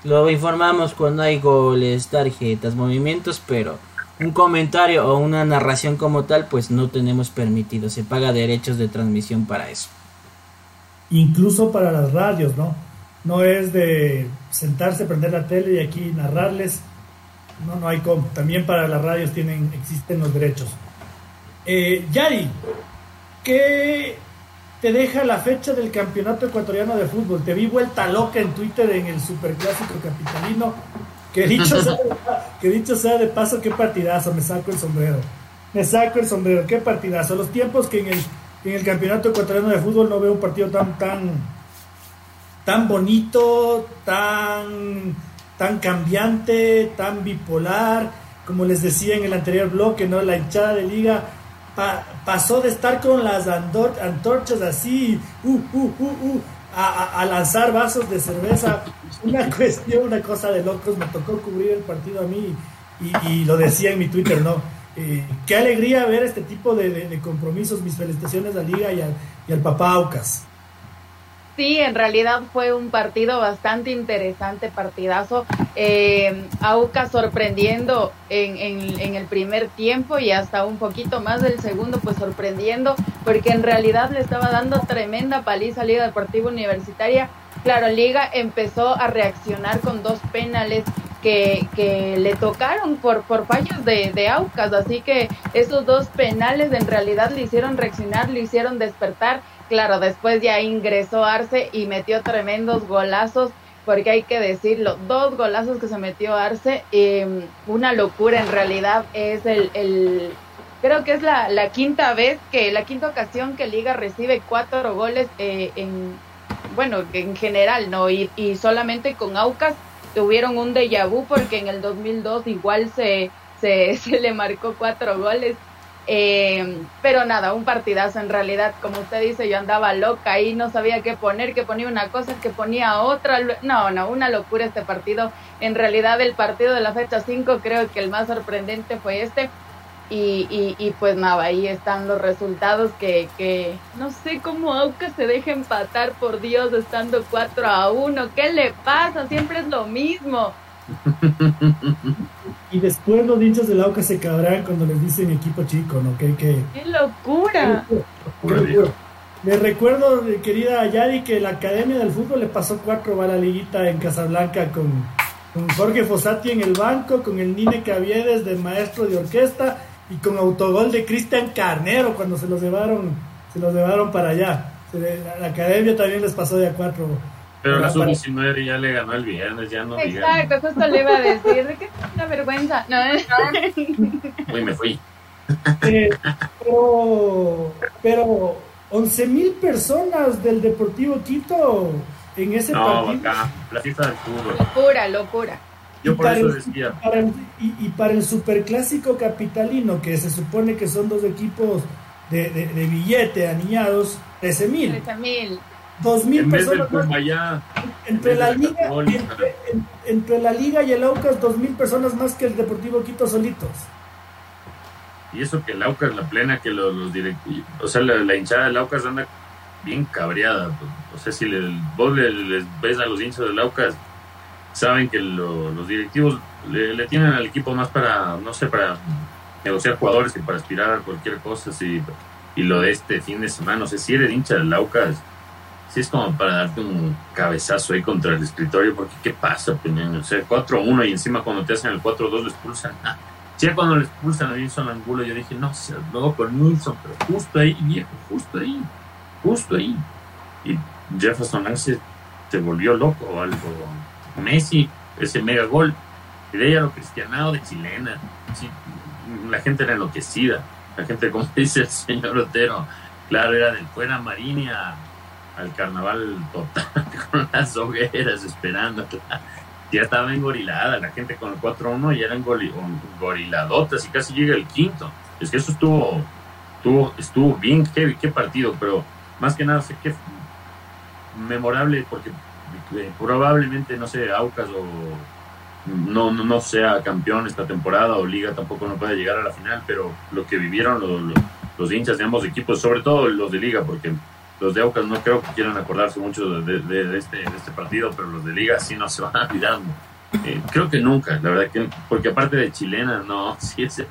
lo informamos cuando hay goles, tarjetas, movimientos, pero un comentario o una narración como tal, pues no tenemos permitido. Se paga derechos de transmisión para eso. Incluso para las radios, ¿no? No es de sentarse, prender la tele y aquí narrarles. No, no hay cómo. También para las radios tienen, existen los derechos. Eh, Yari, ¿qué te deja la fecha del campeonato ecuatoriano de fútbol? Te vi vuelta loca en Twitter en el superclásico capitalino. Que dicho, sea, que dicho sea de paso, qué partidazo, me saco el sombrero. Me saco el sombrero, qué partidazo. Los tiempos que en el, en el campeonato ecuatoriano de fútbol no veo un partido tan, tan, tan bonito, tan, tan cambiante, tan bipolar. Como les decía en el anterior bloque, ¿no? La hinchada de liga pasó de estar con las antorchas así, uh, uh, uh, a, lanzar vasos de cerveza. Una cuestión, una cosa de locos. Me tocó cubrir el partido a mí y, lo decía en mi Twitter, ¿no? Eh, qué alegría ver este tipo de, compromisos. Mis felicitaciones a Liga y al, y al papá Aucas. Sí, en realidad fue un partido bastante interesante, partidazo. Eh, Auca sorprendiendo en, en, el primer tiempo y hasta un poquito más del segundo, pues sorprendiendo, porque en realidad le estaba dando tremenda paliza a Liga Deportiva Universitaria. Claro, Liga empezó a reaccionar con dos penales que, que, le tocaron por, por fallos de, de, Aucas. Así que esos dos penales en realidad le hicieron reaccionar, le hicieron despertar claro, después ya ingresó Arce y metió tremendos golazos, porque hay que decirlo, dos golazos que se metió Arce, em, una locura en realidad, es el, creo que es la, la, quinta vez que, la quinta ocasión que Liga recibe cuatro goles eh, en, bueno, en general, ¿no? Y, y solamente con Aucas tuvieron un déjà vu porque en el 2002 igual se, se le marcó cuatro goles eh, pero nada, un partidazo en realidad, como usted dice, yo andaba loca y no sabía qué poner, que ponía una cosa, que ponía otra. No, no, una locura este partido. En realidad el partido de la fecha 5 creo que el más sorprendente fue este. Y, y, y, pues nada, ahí están los resultados que, que no sé cómo Aucas se deja empatar, por Dios, estando 4 a 1. ¿Qué le pasa? Siempre es lo mismo. Y después los hinchas del Aucas se cabrán cuando les dicen equipo chico, ¿no? Que, ¡Qué locura! Me recuerdo, querida Yari, que la Academia del Fútbol le pasó cuatro a la liguita en Casablanca con, con Jorge Fossati en el banco, con el Nine Caviedes de maestro de orquesta y con autogol de Cristian Carnero cuando se los llevaron, se los llevaron para allá. La Academia también les pasó de a cuatro pero la sub-19 ya le ganó el viernes, ya no Exacto, justo le iba a decir, de que es una vergüenza. No, Uy, me fui. Eh, pero, pero 11 mil personas del Deportivo Quito en ese no, partido. Acá, la fiesta del fútbol. Locura, locura. Yo por eso decía. y, para el superclásico capitalino, que se supone que son dos equipos de, de, de billete aniñados, 13 mil. 13 mil dos mil personas entre la liga entre, la liga y el Aucas dos mil personas más que el Deportivo Quito solitos. Y eso que el Aucas la plena que los, los directivos o sea la, hinchada del Aucas anda bien cabreada o sea si le, vos les ves a los hinchas del Aucas saben que los directivos le, tienen al equipo más para no sé para negociar jugadores que para aspirar a cualquier cosa así y lo de este fin de semana no sé si eres hincha del Aucas sí es como para darte un cabezazo ahí contra el escritorio, porque ¿qué pasa, Peñón? O sea, 4-1 y encima cuando te hacen el 4-2 lo expulsan. Ah, ya cuando lo expulsan a Nilsson Angulo, yo dije, no, se luego con Nilsson, pero justo ahí, viejo, justo ahí, justo ahí. Y Jefferson se, se volvió loco o algo. Messi, ese mega gol, y de ella lo cristianado de chilena. la gente era enloquecida. La gente, como dice el señor Otero, claro, era del fuera Marinia al carnaval total con las hogueras esperando. Ya estaba engorilada la gente con el 4-1 y eran goriladotas y casi llega el quinto. Es que eso estuvo, estuvo, estuvo bien heavy, qué partido, pero más que nada sé que memorable porque eh, probablemente, no sé, Aucas o no, no, sea campeón esta temporada o Liga tampoco no puede llegar a la final, pero lo que vivieron los, los hinchas de ambos equipos, sobre todo los de Liga, porque los de Aucas no creo que quieran acordarse mucho de, este, este, partido, pero los de Liga sí no se van a olvidar. Eh, creo que nunca, la verdad, que porque aparte de chilena, no, sí es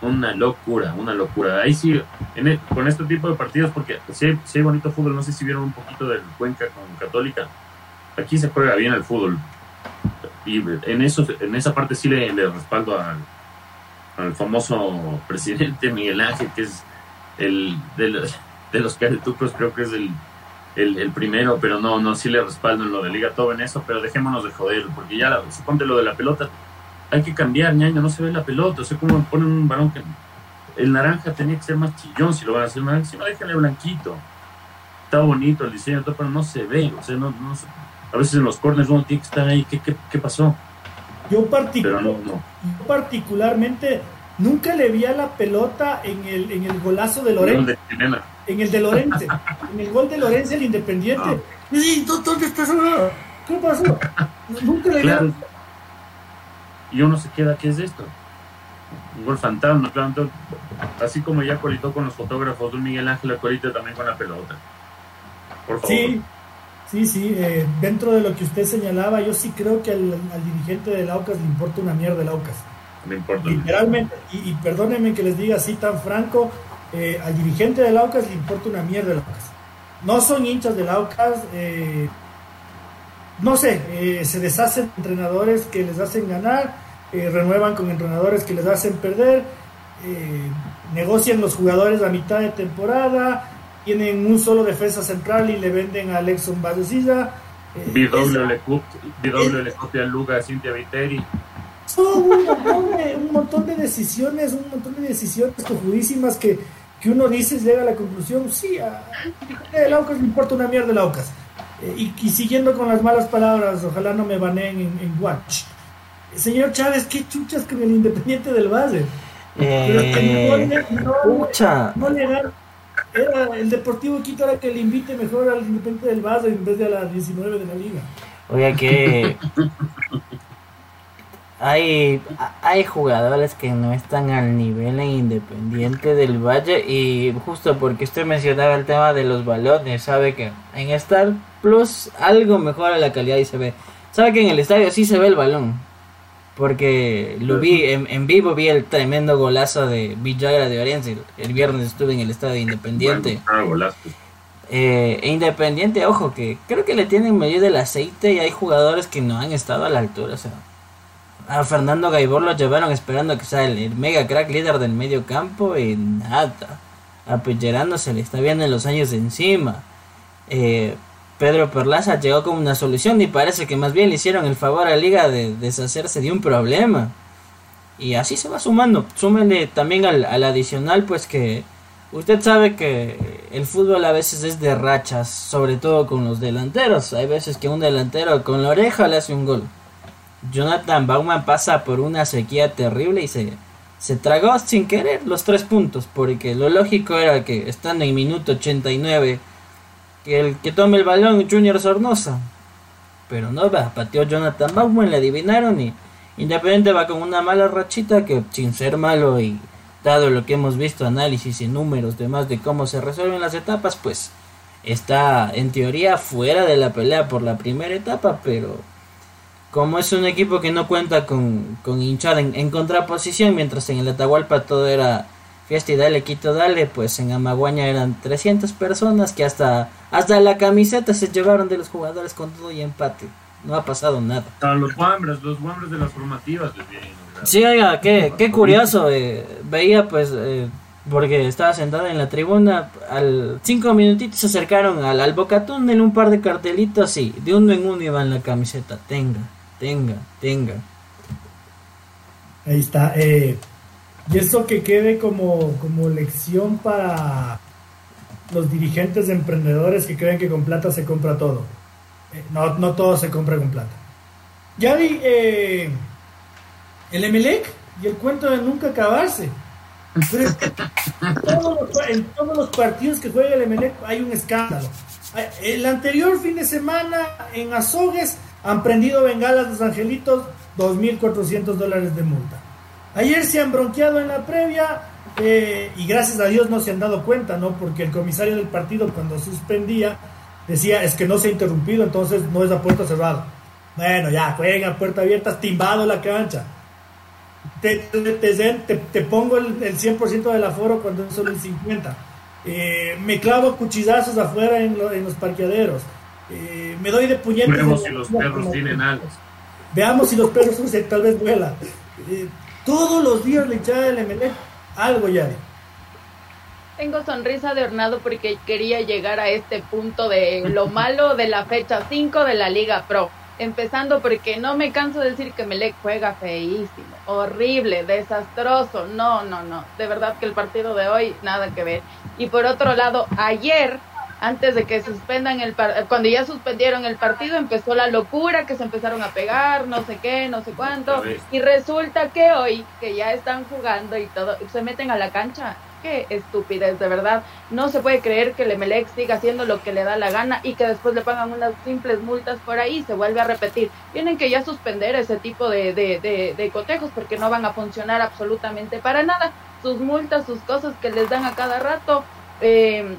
una locura, una locura. Ahí sí, e, con este tipo de partidos, porque sí, hay bonito fútbol, no sé si vieron un poquito del Cuenca con Católica. Aquí se juega bien el fútbol. Y en eso en esa parte sí le, respaldo al, famoso presidente Miguel Ángel, que es el de de los caretucos, creo que es el, el, primero, pero no, no, sí le respaldo en lo de Liga todo en eso, pero dejémonos de joder, porque ya, la, suponte lo de la pelota, hay que cambiar, ñaño, no se ve la pelota, o sea, como ponen un balón que el naranja tenía que ser más chillón si lo van a hacer más, si no déjenle blanquito. Está bonito el diseño, pero no se ve, o sea, no, no a veces en los corners uno tiene que estar ahí, ¿qué, qué, qué pasó? Yo, particularmente nunca le vi a la pelota en el, en el golazo de Lorenzo. En el de Lorenzo. en el gol de Lorenzo, el Independiente. Ah. ¿Dónde estás? ¿Qué pasó? Nunca le vi. Y uno se queda, ¿qué es esto? Un gol fantasma, claro. así como ya colitó con los fotógrafos de Miguel Ángel, colita también con la pelota. Por favor. Sí, Sí, sí, eh, dentro de lo que usted señalaba, yo sí creo que al, dirigente del Aucas le importa una mierda el Aucas. Le importa. Literalmente, y, perdónenme que les diga así tan franco, eh, al dirigente del Aucas le importa una mierda el Aucas. No son hinchas del Aucas, eh, no sé, se deshacen entrenadores que les hacen ganar, renuevan con entrenadores que les hacen perder, negocian los jugadores a mitad de temporada, tienen un solo defensa central y le venden a Alexon Badesilla. Eh, BW le copia Luga, a Cintia Viteri. Son un montón, de, decisiones, un montón de decisiones cojudísimas que, que uno dice, llega a la conclusión, sí, a, el Aucas me importa una mierda el Aucas. Eh, y, siguiendo con las malas palabras, ojalá no me baneen en, Watch. Señor Chávez, qué chuchas con el Independiente del Valle. Eh, no, no, le era el Deportivo Quito era que le invite mejor al Independiente del Valle en vez de a la 19 de la liga. Oiga que hay, hay jugadores que no están al nivel en Independiente del Valle y justo porque usted mencionaba el tema de los balones, sabe que en Star Plus algo mejora la calidad y se ve. Sabe que en el estadio sí se ve el balón, porque lo vi en, vivo, vi el tremendo golazo de Villagra de Orense. El viernes estuve en el estadio Independiente. Ah, eh, e Independiente, ojo, que creo que le tienen medio del aceite y hay jugadores que no han estado a la altura. O sea, a Fernando Gaibor lo llevaron esperando que sea el, mega crack líder del medio campo y nada. A le está viendo en los años de encima. Eh, Pedro Perlaza llegó como una solución y parece que más bien le hicieron el favor a la liga de deshacerse de un problema. Y así se va sumando. Súmele también al, adicional, pues que usted sabe que el fútbol a veces es de rachas, sobre todo con los delanteros. Hay veces que un delantero con la oreja le hace un gol. Jonathan Bauman pasa por una sequía terrible y se, se tragó sin querer los tres puntos, porque lo lógico era que estando en minuto 89 que el que tome el balón Junior Sornosa. Pero no va, pateó Jonathan Bauman, le adivinaron y Independiente va con una mala rachita que sin ser malo y dado lo que hemos visto, análisis y números demás de cómo se resuelven las etapas, pues está en teoría fuera de la pelea por la primera etapa, pero como es un equipo que no cuenta con, con hinchada en, en contraposición, mientras en el Atahualpa todo era Fiesta y dale, Quito, dale, pues en Amaguaña eran 300 personas que hasta, hasta la camiseta se llevaron de los jugadores con todo y empate. No ha pasado nada. los guambres, los guambres de las formativas Sí, oiga, qué, qué curioso. Eh, veía pues, eh, porque estaba sentado en la tribuna, al cinco minutitos se acercaron al, al en un par de cartelitos y de uno en uno iban la camiseta. Tenga, tenga, tenga. Ahí está. Eh, y eso que quede como, como lección para los dirigentes emprendedores que creen que con plata se compra todo. Eh, no, no todo se compra con plata. Ya vi eh, el Emelec y el cuento de nunca acabarse. en todos los partidos que juega el Emelec hay un escándalo. El anterior fin de semana en Azogues han prendido bengalas los angelitos, 2.400 dólares de multa. Ayer se han bronqueado en la previa eh, y gracias a Dios no se han dado cuenta, ¿no? Porque el comisario del partido cuando suspendía decía es que no se ha interrumpido, entonces no es la puerta cerrada. Bueno, ya, juega puerta abierta, timbado la cancha. Te, te, pongo el, 100% del aforo cuando es solo el 50%. Eh, me clavo cuchillazos afuera en, los parqueaderos. Eh, me doy de puñetes. si los perros tienen algo Veamos si los perros sucian, tal vez vuela. Eh, todos los días le echaba el MLE algo ya. Tengo sonrisa de hornado porque quería llegar a este punto de lo malo de la fecha 5 de la Liga Pro. Empezando porque no me canso de decir que Melec juega feísimo, horrible, desastroso. No, no, no. De verdad que el partido de hoy nada que ver. Y por otro lado, ayer antes de que suspendan el cuando ya suspendieron el partido empezó la locura que se empezaron a pegar no sé qué no sé cuánto y resulta que hoy que ya están jugando y todo se meten a la cancha. Qué estupidez de verdad. No se puede creer que el Emelec siga haciendo lo que le da la gana y que después le pagan unas simples multas por ahí se vuelve a repetir. Tienen que ya suspender ese tipo de, de, de cotejos porque no van a funcionar absolutamente para nada. Sus multas sus cosas que les dan a cada rato eh,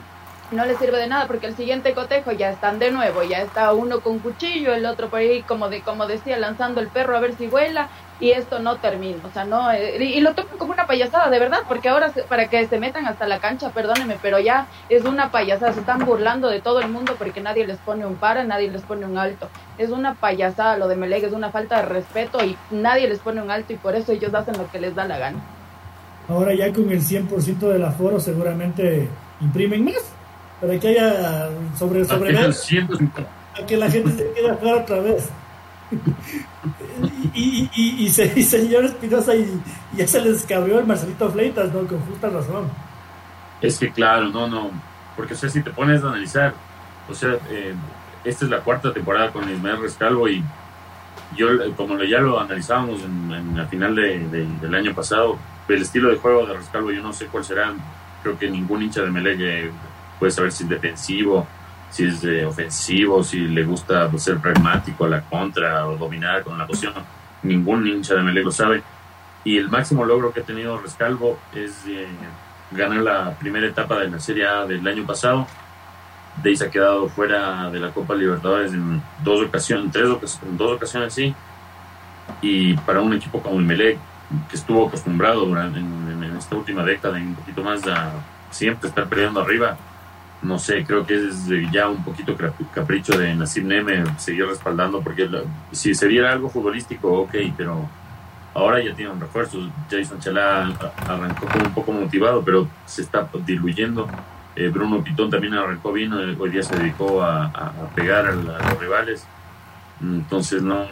no le sirve de nada porque el siguiente cotejo ya están de nuevo, ya está uno con cuchillo, el otro por ahí, como, de, como decía, lanzando el perro a ver si vuela y esto no termina, o sea, no, eh, y, lo toman como una payasada, de verdad, porque ahora para que se metan hasta la cancha, perdónenme, pero ya es una payasada, se están burlando de todo el mundo porque nadie les pone un para, nadie les pone un alto, es una payasada lo de Meleg, es una falta de respeto y nadie les pone un alto y por eso ellos hacen lo que les da la gana. Ahora ya con el 100% del aforo seguramente imprimen más para que haya sobre sobre a que la gente se quede afuera otra vez. Y, y, y, señor Espinosa y, ya se les cabrió el Marcelito Fleitas no con justa razón. Es que claro no no. Porque o sea si te pones a analizar o sea eh, esta es la cuarta temporada con Ismael Rescalvo y yo como ya lo analizábamos en, la final del año pasado el estilo de juego de Rescalvo yo no sé cuál será creo que ningún hincha de Melegue puede saber si es defensivo, si es ofensivo, si le gusta pues, ser pragmático a la contra o dominar con la posición. Ningún hincha de Melec lo sabe. Y el máximo logro que ha tenido Rescalvo es eh, ganar la primera etapa de la Serie A del año pasado. De ahí se ha quedado fuera de la Copa Libertadores en dos ocasiones, en tres ocasiones, dos ocasiones sí. Y para un equipo como el Melec, que estuvo acostumbrado durante, en, en esta última década y un poquito más a siempre estar peleando arriba, no sé, creo que es ya un poquito capricho de Nassim Neme seguir respaldando, porque si se viera algo futbolístico, ok, pero ahora ya tiene un refuerzo. Jason Chalá arrancó como un poco motivado, pero se está diluyendo. Eh, Bruno Pitón también arrancó bien, eh, hoy día se dedicó a, pegar a, los rivales. Entonces, no,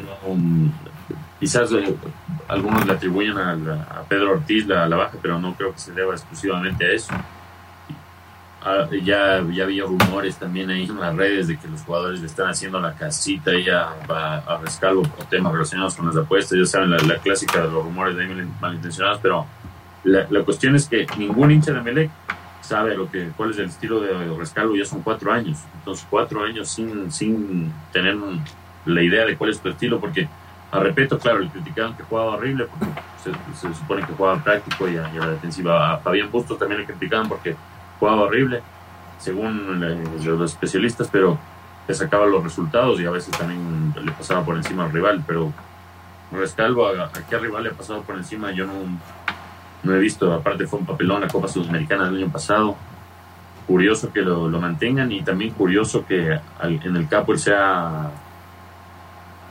quizás eh, algunos le atribuyen a, a Pedro Ortiz la, la baja, pero no creo que se deba exclusivamente a eso. Ah, ya, ya había rumores también ahí en las redes de que los jugadores le están haciendo la casita y ya va a rescalvo por temas relacionados con las apuestas. Ya saben, la, clásica de los rumores de malintencionados, pero la, la, cuestión es que ningún hincha de Melec sabe lo que, cuál es el estilo de rescalvo. Ya son cuatro años, entonces cuatro años sin, sin tener la idea de cuál es su estilo, porque a respeto, claro, le criticaban que jugaba horrible, porque se, supone que jugaba práctico y a, la defensiva. A Fabián Bustos también le criticaban porque jugaba horrible, según los especialistas, pero le sacaba los resultados y a veces también le pasaba por encima al rival. Pero Rescalvo, ¿a, qué rival le ha pasado por encima? Yo no, no he visto. Aparte, fue un papelón la Copa Sudamericana del año pasado. Curioso que lo, mantengan y también curioso que en el Capo él sea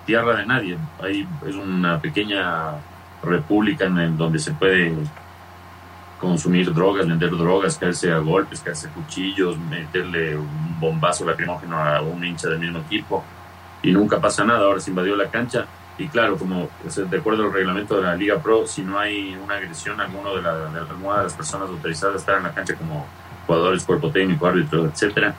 tierra de nadie. Ahí es una pequeña república en donde se puede consumir drogas, vender drogas, caerse a golpes, caerse a cuchillos, meterle un bombazo lacrimógeno a un hincha del mismo equipo y nunca pasa nada. Ahora se invadió la cancha y claro, como de acuerdo al reglamento de la Liga Pro, si no hay una agresión a alguno de, la, de alguna de las personas autorizadas a estar en la cancha como jugadores, cuerpo técnico, árbitro, etcétera,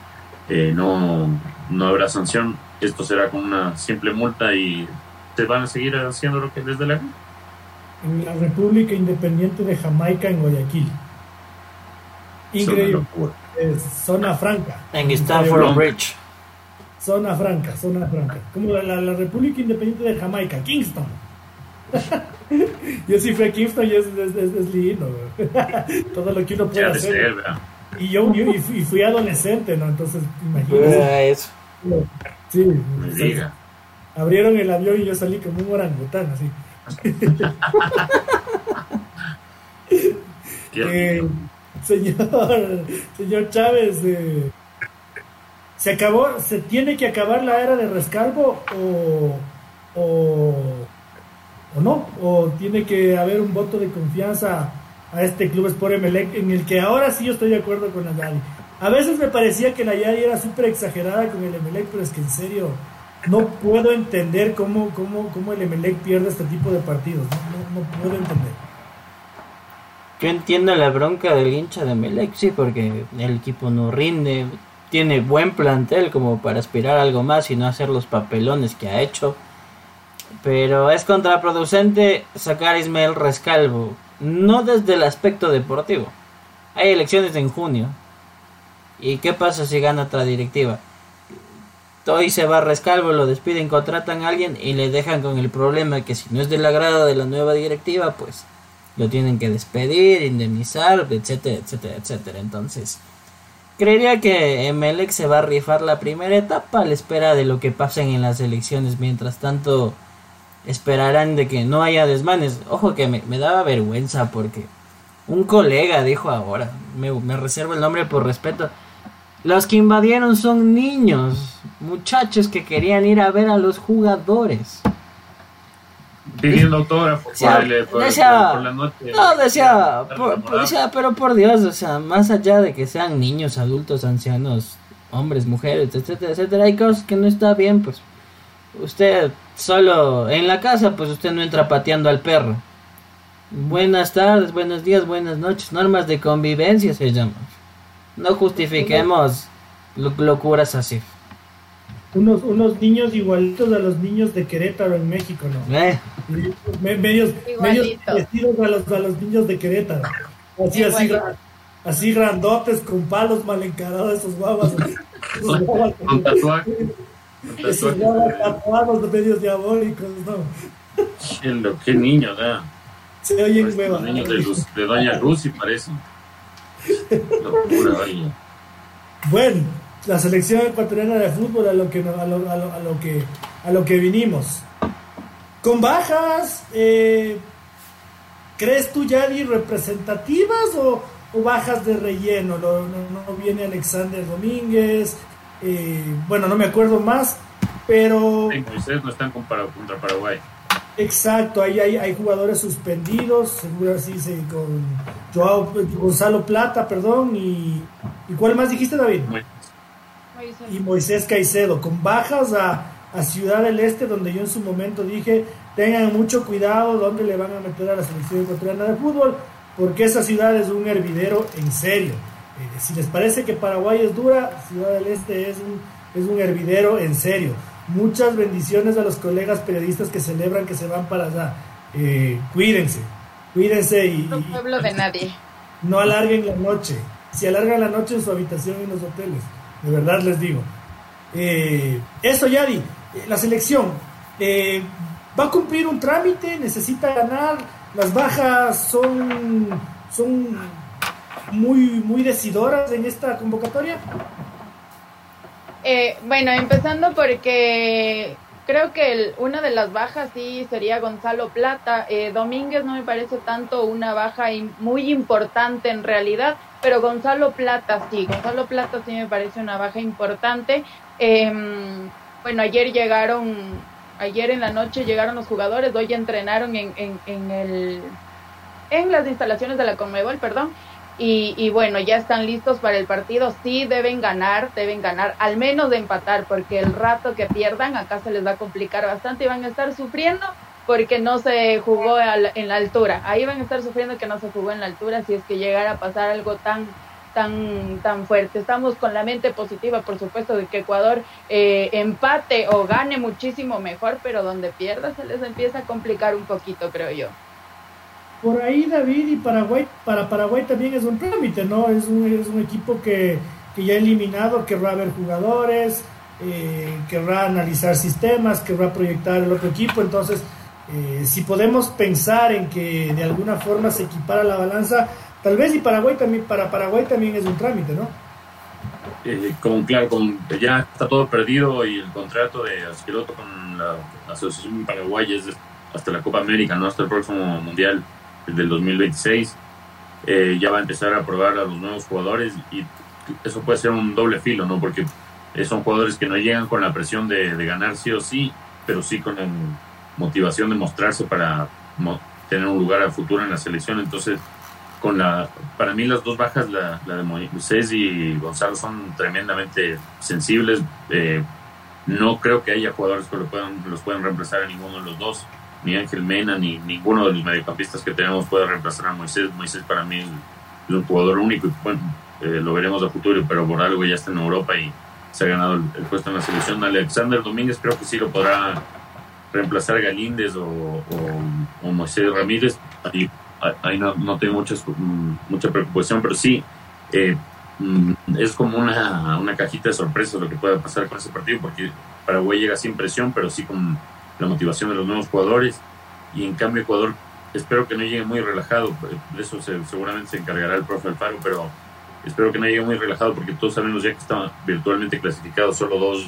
eh, no, no habrá sanción. Esto será con una simple multa y se van a seguir haciendo lo que les dé la en la República Independiente de Jamaica en Guayaquil. Increíble. zona franca. En Stanford Bridge. Zona franca, zona franca. Como la, la, República Independiente de Jamaica, Kingston. yo sí fui a Kingston y es, es, lindo. Todo lo que uno puede hacer. y yo, y fui, adolescente, ¿no? Entonces, imagínate. Eso. Sí, abrieron el avión y yo salí como un orangután, así. Eh, señor, señor Chávez, eh, ¿se acabó, se tiene que acabar la era de rescalvo o, o, no, o tiene que haber un voto de confianza a este club Sport Emelec, en el que ahora sí yo estoy de acuerdo con Nayari. A veces me parecía que Nayari era súper exagerada con el Emelec, pero es que en serio no puedo entender cómo, cómo, cómo el Emelec pierde este tipo de partidos, no, no, puedo entender. Yo entiendo la bronca del hincha de Emelec, sí, porque el equipo no rinde, tiene buen plantel como para aspirar a algo más y no hacer los papelones que ha hecho. Pero es contraproducente sacar a Ismael Rescalvo, no desde el aspecto deportivo. Hay elecciones en junio. ¿Y qué pasa si gana otra directiva? Hoy se va a Rescalvo, lo despiden, contratan a alguien y le dejan con el problema que si no es del agrado de la nueva directiva, pues lo tienen que despedir, indemnizar, etcétera, etcétera, etcétera. Entonces, Creería que Emelec se va a rifar la primera etapa a la espera de lo que pasen en las elecciones. Mientras tanto, esperarán de que no haya desmanes. Ojo que me, daba vergüenza porque un colega dijo ahora, me, me reservo el nombre por respeto, los que invadieron son niños, muchachos que querían ir a ver a los jugadores pidiendo autógrafo decía, por, la noche. No, decía, decía, pero por Dios, o sea, más allá de que sean niños, adultos, ancianos, hombres, mujeres, etcétera, etcétera, hay cosas que no está bien, pues. Usted solo en la casa, pues usted no entra pateando al perro. Buenas tardes, buenos días, buenas noches, normas de convivencia se llaman. No justifiquemos locuras así unos, unos niños igualitos a los niños de Querétaro en México, ¿no? Eh. Medios, medios vestidos a los, a los niños de Querétaro. Así, así, así grandotes con palos mal encarados esos guaguas. Con tatuajes. Esos guaguas tatuados, medios diabólicos, ¿no? Qué niño, ¿no? Se oyen Los niños de, de Doña Lucy parece Locura, Bueno la selección ecuatoriana de fútbol a lo que a lo, a lo, que a lo que vinimos. Con bajas eh, crees tú Yadi representativas o, bajas de relleno no, no, viene Alexander Domínguez eh, bueno no me acuerdo más pero ustedes no están contra Paraguay Exacto, ahí hay, hay, jugadores suspendidos, seguro así con Joao, Gonzalo Plata, perdón, y, ¿y cuál más dijiste, David? y Moisés Caicedo, con bajas a, Ciudad del Este, donde yo en su momento dije, tengan mucho cuidado donde le van a meter a la selección ecuatoriana de fútbol, porque esa ciudad es un hervidero en serio. Eh, si les parece que Paraguay es dura, Ciudad del Este es un, es un hervidero en serio. Muchas bendiciones a los colegas periodistas que celebran que se van para allá. Eh, cuídense, cuídense y, y, pueblo de nadie. No alarguen la noche. Si alargan la noche en su habitación en los hoteles de verdad les digo. Eh, eso, Yadi, eh, la selección eh, va a cumplir un trámite, necesita ganar, las bajas son, son muy, muy decidoras en esta convocatoria. Bueno, empezando porque creo que una de las bajas sí sería Gonzalo Plata. Domínguez no me parece tanto una baja muy importante en realidad pero Gonzalo Plata sí, Gonzalo Plata sí me parece una baja importante. Em, bueno, ayer llegaron, ayer en la noche llegaron los jugadores, hoy entrenaron en, en, en, el, en las instalaciones de la Conmebol, perdón. Y, y, bueno, ya están listos para el partido. Sí deben ganar, deben ganar, al menos de empatar, porque el rato que pierdan acá se les va a complicar bastante y van a estar sufriendo porque no se jugó en la altura. Ahí van a estar sufriendo que no se jugó en la altura si es que llegara a pasar algo tan tan tan fuerte. Estamos con la mente positiva, por supuesto, de que Ecuador eh, empate o gane muchísimo mejor, pero donde pierda se les empieza a complicar un poquito, creo yo. Por ahí David y Paraguay, para Paraguay también es un trámite, ¿no? Es un, es un equipo que, que ya ha eliminado, querrá ver jugadores, eh, querrá analizar sistemas, querrá proyectar el otro equipo, entonces eh, si podemos pensar en que de alguna forma se equipara la balanza, tal vez y Paraguay también, para Paraguay también es un trámite, ¿no? Eh, con, claro, con, ya está todo perdido y el contrato de Asqueroto con la, Asociación Paraguay es hasta la Copa América, no hasta el próximo Mundial del 2026. Eh, ya va a empezar a probar a los nuevos jugadores y eso puede ser un doble filo, ¿no? Porque son jugadores que no llegan con la presión de, de ganar sí o sí, pero sí con el, motivación de mostrarse para tener un lugar a futuro en la selección. Entonces, con la, para mí las dos bajas, la, la de Moisés y Gonzalo, son tremendamente sensibles. Eh, no creo que haya jugadores que lo puedan, los puedan reemplazar a ninguno de los dos. Ni Ángel Mena, ni ninguno de los mediocampistas que tenemos puede reemplazar a Moisés. Moisés para mí es un jugador único y bueno, eh, lo veremos a futuro, pero por algo ya está en Europa y se ha ganado el, puesto en la selección. Alexander Domínguez creo que sí lo podrá reemplazar Galíndez o, Moisés Ramírez. Ahí, no, no, tengo mucha, mucha preocupación, pero sí, eh, mm, es como una, una cajita de sorpresas lo que pueda pasar con ese partido, porque Paraguay llega sin presión, pero sí con la motivación de los nuevos jugadores. Y en cambio Ecuador espero que no llegue muy relajado, de eso seguramente se encargará el profe Alfaro, pero espero que no llegue muy relajado porque todos sabemos ya que está virtualmente clasificado, solo dos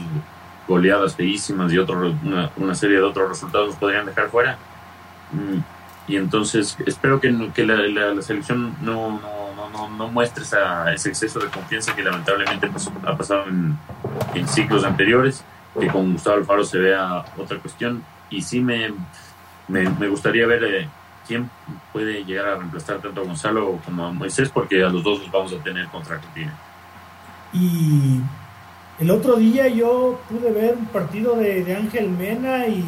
goleadas feísimas y otro, una, serie de otros resultados nos podrían dejar fuera. Mm, y entonces espero que, que la, selección no, no, no, muestre ese exceso de confianza que lamentablemente ha pasado en, en ciclos anteriores, que con Gustavo Alfaro se vea otra cuestión. Y sí me, me, me gustaría ver eh, quién puede llegar a reemplazar tanto a Gonzalo como a Moisés, porque a los dos los vamos a tener contra Argentina. Y el otro día yo pude ver un partido de, Ángel Mena y,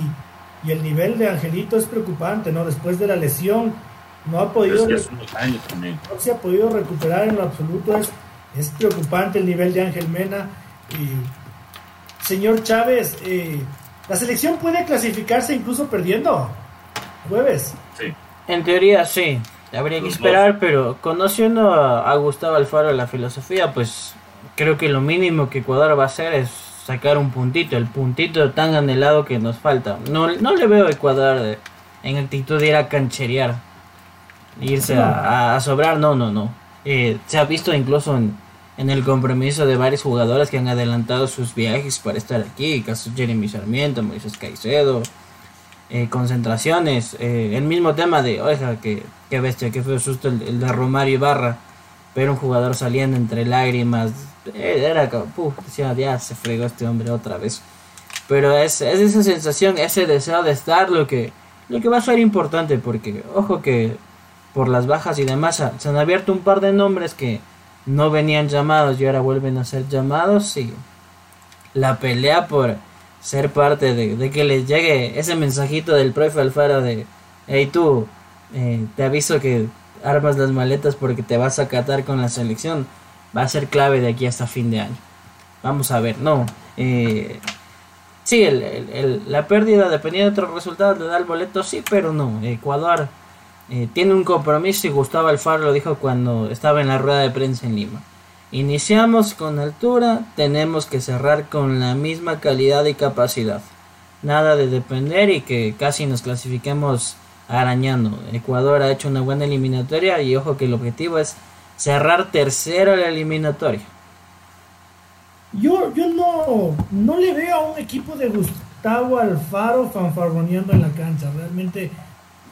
el nivel de Angelito es preocupante, ¿no? Después de la lesión, no ha podido. No se ha podido recuperar en lo absoluto, es, es preocupante el nivel de Ángel Mena. Y, señor Chávez, eh, la selección puede clasificarse incluso perdiendo jueves. Sí. En teoría sí, habría que esperar, pero conociendo a, Gustavo Alfaro la filosofía, pues creo que lo mínimo que Ecuador va a hacer es sacar un puntito, el puntito tan anhelado que nos falta. No, no le veo a Ecuador en actitud de ir a cancherear, irse a, sobrar, no, no, no. Eh, se ha visto incluso en, en, el compromiso de varios jugadores que han adelantado sus viajes para estar aquí, caso Jeremy Sarmiento, Moisés Caicedo, eh, concentraciones, eh, el mismo tema de, oiga, que, que bestia, que fue susto el, de Romario Ibarra, pero un jugador saliendo entre lágrimas, eh, era como, decía, ya se fregó este hombre otra vez. Pero es, es esa sensación, ese deseo de estar lo que, lo que va a ser importante, porque, ojo que por las bajas y demás se han abierto un par de nombres que no venían llamados y ahora vuelven a ser llamados y la pelea por ser parte de, que les llegue ese mensajito del profe Alfaro de, hey tú, eh, te aviso que armas las maletas porque te vas a catar con la selección, va a ser clave de aquí hasta fin de año. Vamos a ver, no. Eh, sí, el, la pérdida, dependiendo de otros resultados, le da el boleto, sí, pero no. Ecuador eh, tiene un compromiso y Gustavo Alfaro lo dijo cuando estaba en la rueda de prensa en Lima. Iniciamos con altura, tenemos que cerrar con la misma calidad y capacidad. Nada de depender y que casi nos clasifiquemos arañando. Ecuador ha hecho una buena eliminatoria y ojo que el objetivo es cerrar tercero la eliminatoria. Yo, yo no, no le veo a un equipo de Gustavo Alfaro fanfarroneando en la cancha. Realmente,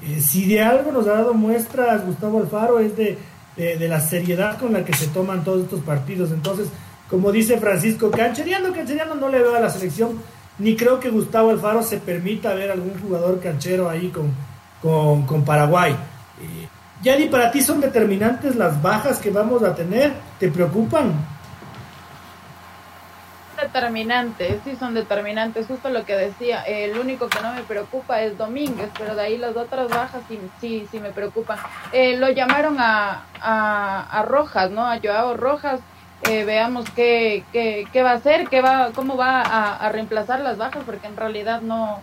eh, si de algo nos ha dado muestras Gustavo Alfaro es de de, la seriedad con la que se toman todos estos partidos. Entonces, como dice Francisco, canchereando, canchereando no le veo a la selección, ni creo que Gustavo Alfaro se permita ver algún jugador canchero ahí con, con, Paraguay. Eh, Yadi, para ti son determinantes las bajas que vamos a tener, ¿te preocupan? Determinantes, sí son determinantes, justo lo que decía, el único que no me preocupa es Domínguez, pero de ahí las otras bajas sí, sí, sí me preocupan. Eh, lo llamaron a, a, Rojas, ¿no? A Joao Rojas, eh, veamos qué, qué, qué, va a hacer, qué va, cómo va a, reemplazar las bajas, porque en realidad no,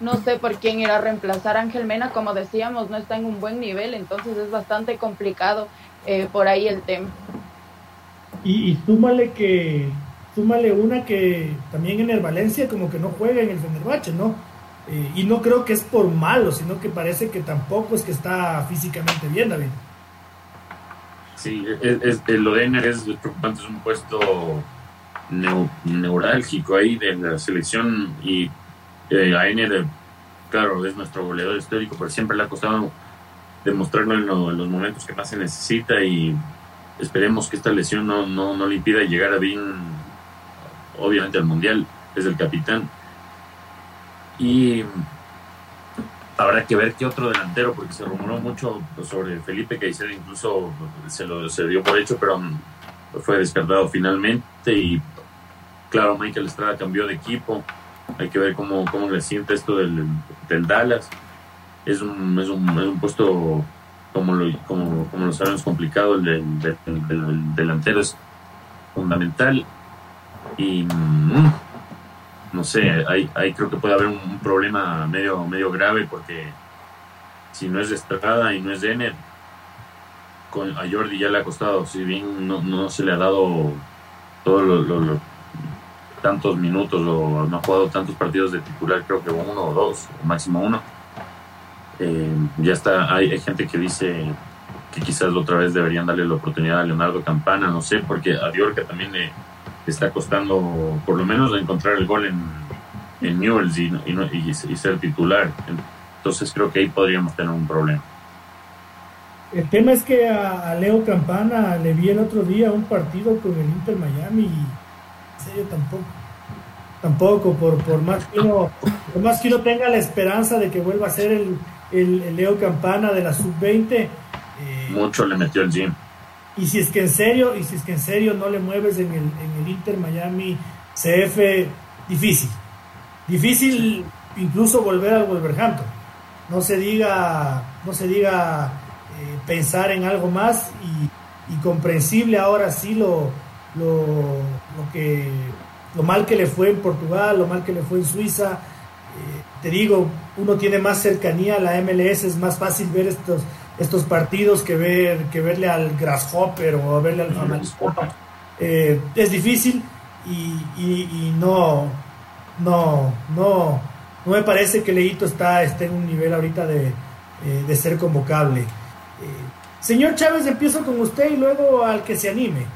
no sé por quién irá a reemplazar a Ángel Mena, como decíamos, no está en un buen nivel, entonces es bastante complicado eh, por ahí el tema. Y, y súmale que súmale una que también en el Valencia como que no juega en el Fenerbahce, ¿no? Eh, y no creo que es por malo, sino que parece que tampoco es que está físicamente bien, David. Sí, es, es, lo de Ener es preocupante, es un puesto neurálgico ahí de la selección y eh, a Ener, claro, es nuestro goleador histórico, pero siempre le ha costado demostrarlo en, en, los momentos que más se necesita y esperemos que esta lesión no, no, no le impida llegar a bien obviamente al Mundial, es el capitán. Y habrá que ver qué otro delantero, porque se rumoró mucho sobre Felipe Caicedo, incluso se lo se dio por hecho, pero fue descartado finalmente y claro, Michael Estrada cambió de equipo, hay que ver cómo, cómo le siente esto del, del Dallas, es un, es un, es un puesto como lo, como, como lo sabemos complicado, el del delantero es fundamental y mm, no sé, ahí, ahí creo que puede haber un, problema medio, medio grave porque si no es Estrada y no es de con, a Jordi ya le ha costado, si bien no, no se le ha dado todos los tantos minutos o no ha jugado tantos partidos de titular, creo que uno o dos, o máximo uno. Eh, ya está, hay, hay, gente que dice que quizás otra vez deberían darle la oportunidad a Leonardo Campana, no sé, porque a Diorca también le, está costando por lo menos encontrar el gol en, en Newells y, y, ser titular. Entonces creo que ahí podríamos tener un problema. El tema es que a, Leo Campana le vi el otro día un partido con el Inter Miami y en serio tampoco. Tampoco, por, por, más que uno, por más que uno tenga la esperanza de que vuelva a ser el, el, Leo Campana de la sub-20. Eh, Mucho le metió el gym. Y si es que en serio, y si es que en serio no le mueves en el, en el Inter Miami CF, difícil. Difícil incluso volver al Wolverhampton. No se diga, no se diga eh, pensar en algo más y, y, comprensible ahora sí lo, lo, lo, que lo mal que le fue en Portugal, lo mal que le fue en Suiza. Eh, te digo, uno tiene más cercanía a la MLS, es más fácil ver estos estos partidos que ver que verle al Grasshopper o verle al Famaliscopa. Eh, es difícil y, no, no, no, no me parece que Leito está, esté en un nivel ahorita de, eh, ser convocable. Eh, señor Chávez, empiezo con usted y luego al que se anime.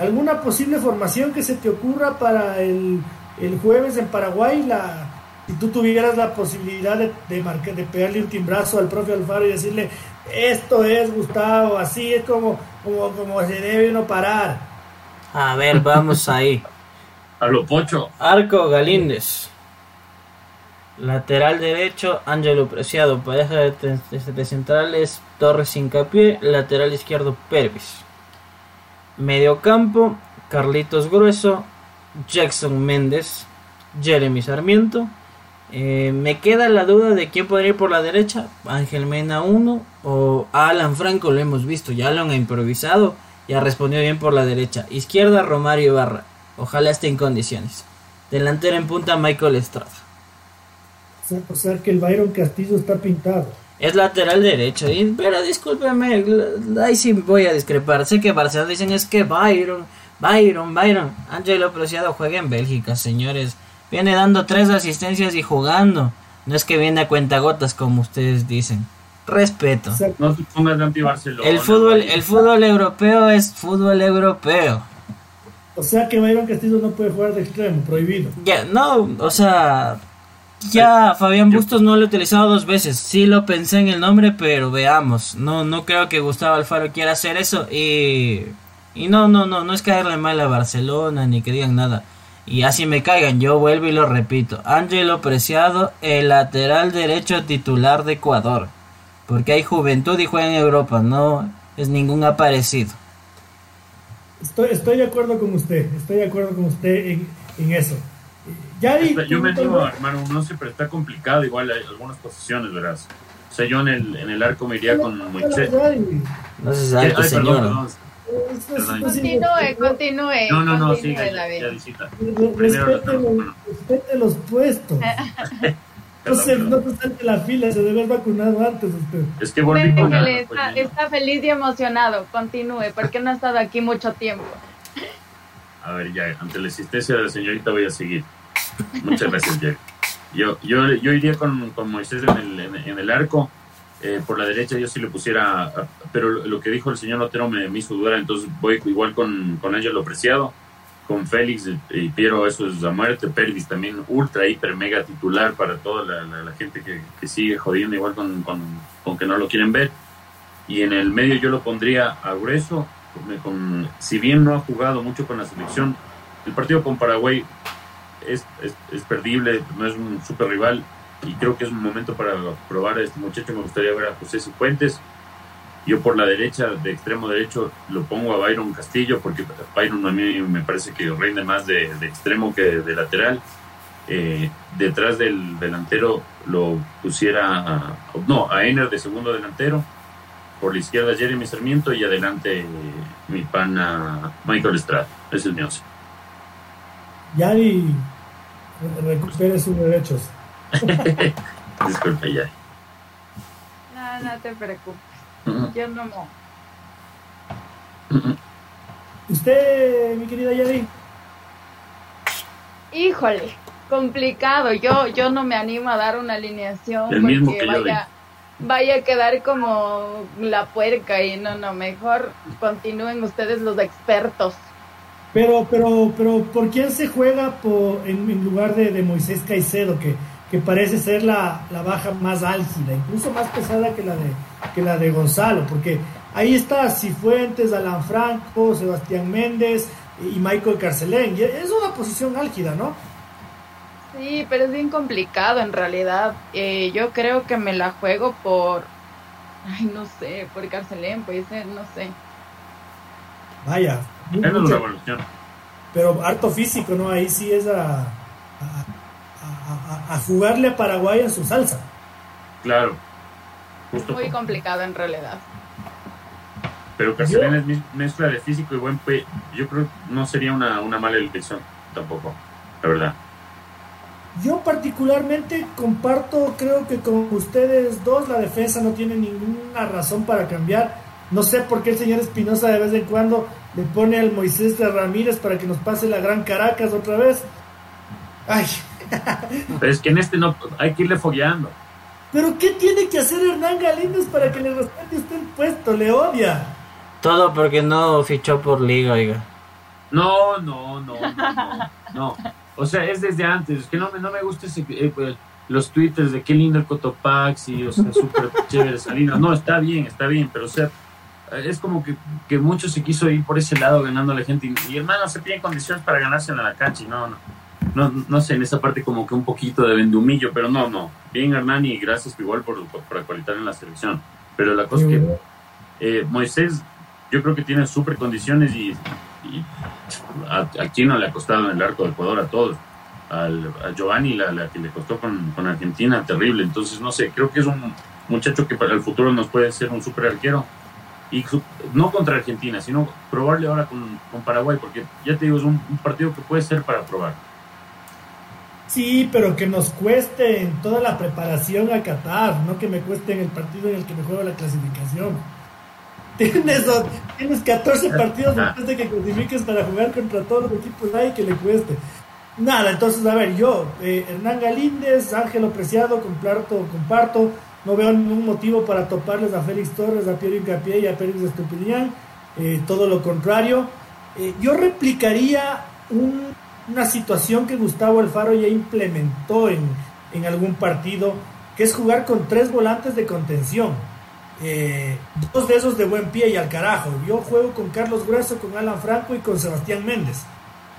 ¿Alguna posible formación que se te ocurra para el, el jueves en Paraguay? La, si tú tuvieras la posibilidad de, de, de pegarle un timbrazo al profe Alfaro y decirle, esto es Gustavo, así es como, como, como se debe uno parar. A ver, vamos ahí. A lo pocho. Arco Galíndez. Lateral derecho, Ángelo Preciado. Pareja de, de, centrales, Torres Incapié. Lateral izquierdo, Pervis. Mediocampo, Carlitos Grueso, Jackson Méndez, Jeremy Sarmiento. Eh, me queda la duda de quién podría ir por la derecha. Ángel Mena 1 o Alan Franco, lo hemos visto. Ya lo han improvisado y ha respondido bien por la derecha. Izquierda, Romario Ibarra. Ojalá esté en condiciones. Delantero en punta, Michael Estrada. O sea, que el Byron Castillo está pintado. Es lateral derecho. pero discúlpeme, ahí sí voy a discrepar. Sé que Barcelona dicen es que Byron, Byron, Byron. Angelo Preciado juega en Bélgica, señores. Viene dando tres asistencias y jugando. No es que viene a cuentagotas como ustedes dicen. Respeto. No se pongas anti Barcelona. El fútbol, el fútbol europeo es fútbol europeo. O sea que Byron Castillo no puede jugar de extremo, prohibido. Ya, no, o sea, ya Fabián Bustos no lo he utilizado dos veces. Sí lo pensé en el nombre, pero veamos. No, no creo que Gustavo Alfaro quiera hacer eso. Y, y no, no, no, no es caerle mal a Barcelona ni que digan nada. Y así me caigan, yo vuelvo y lo repito. Ángelo Preciado, el lateral derecho titular de Ecuador. Porque hay juventud y juega en Europa, no es ningún aparecido. Estoy, estoy de acuerdo con usted, estoy de acuerdo con usted en, en eso. Ya yo me digo, hermano, no sé, pero está complicado igual hay algunas posiciones, verás. O sea, yo en el, en el arco me iría con Moisés. No se sabe, señor. Continúe, continúe. No, no, no, siga, ya, visita. Respete los puestos. No se, no te salte la fila, se debe haber vacunado antes usted. Es que volví con está, está feliz y emocionado. Continúe, porque no ha estado aquí mucho tiempo. A ver, ya, ante la existencia de la señorita voy a seguir. Muchas gracias, Jerry. Yo, yo, yo iría con, con Moisés en el, en el arco eh, por la derecha yo sí le pusiera, pero lo que dijo el señor Otero me, hizo dudar, entonces voy igual con, con lo Preciado, con Félix y Piero, eso es la muerte, Pervis también ultra, hiper, mega titular para toda la, gente que, sigue jodiendo igual con, con, que no lo quieren ver. Y en el medio yo lo pondría a Grueso, con, si bien no ha jugado mucho con la selección, el partido con Paraguay es, es, es perdible, no es un super rival, y creo que es un momento para probar a este muchacho. Me gustaría ver a José Cifuentes. Yo por la derecha, de extremo derecho, lo pongo a Byron Castillo, porque Byron a mí me parece que rinde más de, extremo que de lateral. Eh, detrás del delantero lo pusiera, a, no, a Ener de segundo delantero. Por la izquierda Jeremy Sarmiento y adelante mi pana Michael Estrada. Ese es mi once. Yari recupere sus derechos. Disculpe, Yari. No, no te preocupes. Yo no. ¿Usted, mi querida Yari? Híjole, complicado. Yo, yo no me animo a dar una alineación El mismo que vaya, vaya a quedar como la puerca y no, no, mejor continúen ustedes los expertos. Pero, pero, pero, ¿por quién se juega por, en, lugar de, de, Moisés Caicedo, que, que parece ser la, la, baja más álgida, incluso más pesada que la de, que la de Gonzalo? Porque ahí está Cifuentes, Alan Franco, Sebastián Méndez y Michael Carcelén. es una posición álgida, ¿no? Sí, pero es bien complicado en realidad. Eh, yo creo que me la juego por, ay, no sé, por Carcelén, pues, no sé. Vaya, es una evolución. Pero harto físico, ¿no? Ahí sí es a, a, jugarle a Paraguay en su salsa. Claro. Muy complicado en realidad. Pero Carcelén es mezcla de físico y buen pe Yo creo que no sería una, una mala elección tampoco, la verdad. Yo particularmente comparto, creo que con ustedes dos la defensa no tiene ninguna razón para cambiar. No sé por qué el señor Espinosa de vez en cuando le pone al Moisés de Ramírez para que nos pase la Gran Caracas otra vez. Ay. Pero es que en este no hay que irle fogueando. ¿Pero qué tiene que hacer Hernán Galíndez para que le respete usted el puesto? Le odia. Todo porque no fichó por liga, oiga. No, no, no, no, O sea, es desde antes. Es que no me, no me gusta ese, eh, pues, los twitters de qué lindo el Cotopaxi, o sea, súper chévere Salinas. No, está bien, está bien, pero o sea, es como que, que mucho se quiso ir por ese lado ganando a la gente. Y, hermano, se piden condiciones para ganarse en la cancha. Y no, no, no, no sé, en esa parte como que un poquito de vendumillo, pero no, no. Bien, Hernán, y gracias igual por, por actualizar en la selección. Pero la cosa es que eh, Moisés, yo creo que tiene súper condiciones y, a, quién no le ha costado en el arco de Ecuador, a todos. Al, a Giovanni, la, la, que le costó con, con Argentina, terrible. Entonces, no sé, creo que es un muchacho que para el futuro nos puede ser un súper arquero y no contra Argentina, sino probarle ahora con, Paraguay, porque ya te digo, es un, partido que puede ser para probar. Sí, pero que nos cueste en toda la preparación a Qatar, no que me cueste en el partido en el que me juego la clasificación. Tienes, tienes 14 partidos después de que clasifiques para jugar contra todos los equipos ahí que le cueste. Nada, entonces, a ver, yo, eh, Hernán Galíndez, Ángelo Preciado, comparto, comparto no veo ningún motivo para toparles a Félix Torres, a Piero Incapié y a Pérez Estupidían. Eh, todo lo contrario. Eh, yo replicaría una situación que Gustavo Alfaro ya implementó en, en, algún partido, que es jugar con tres volantes de contención. Eh, dos de esos de buen pie y al carajo. Yo juego con Carlos Grueso, con Alan Franco y con Sebastián Méndez.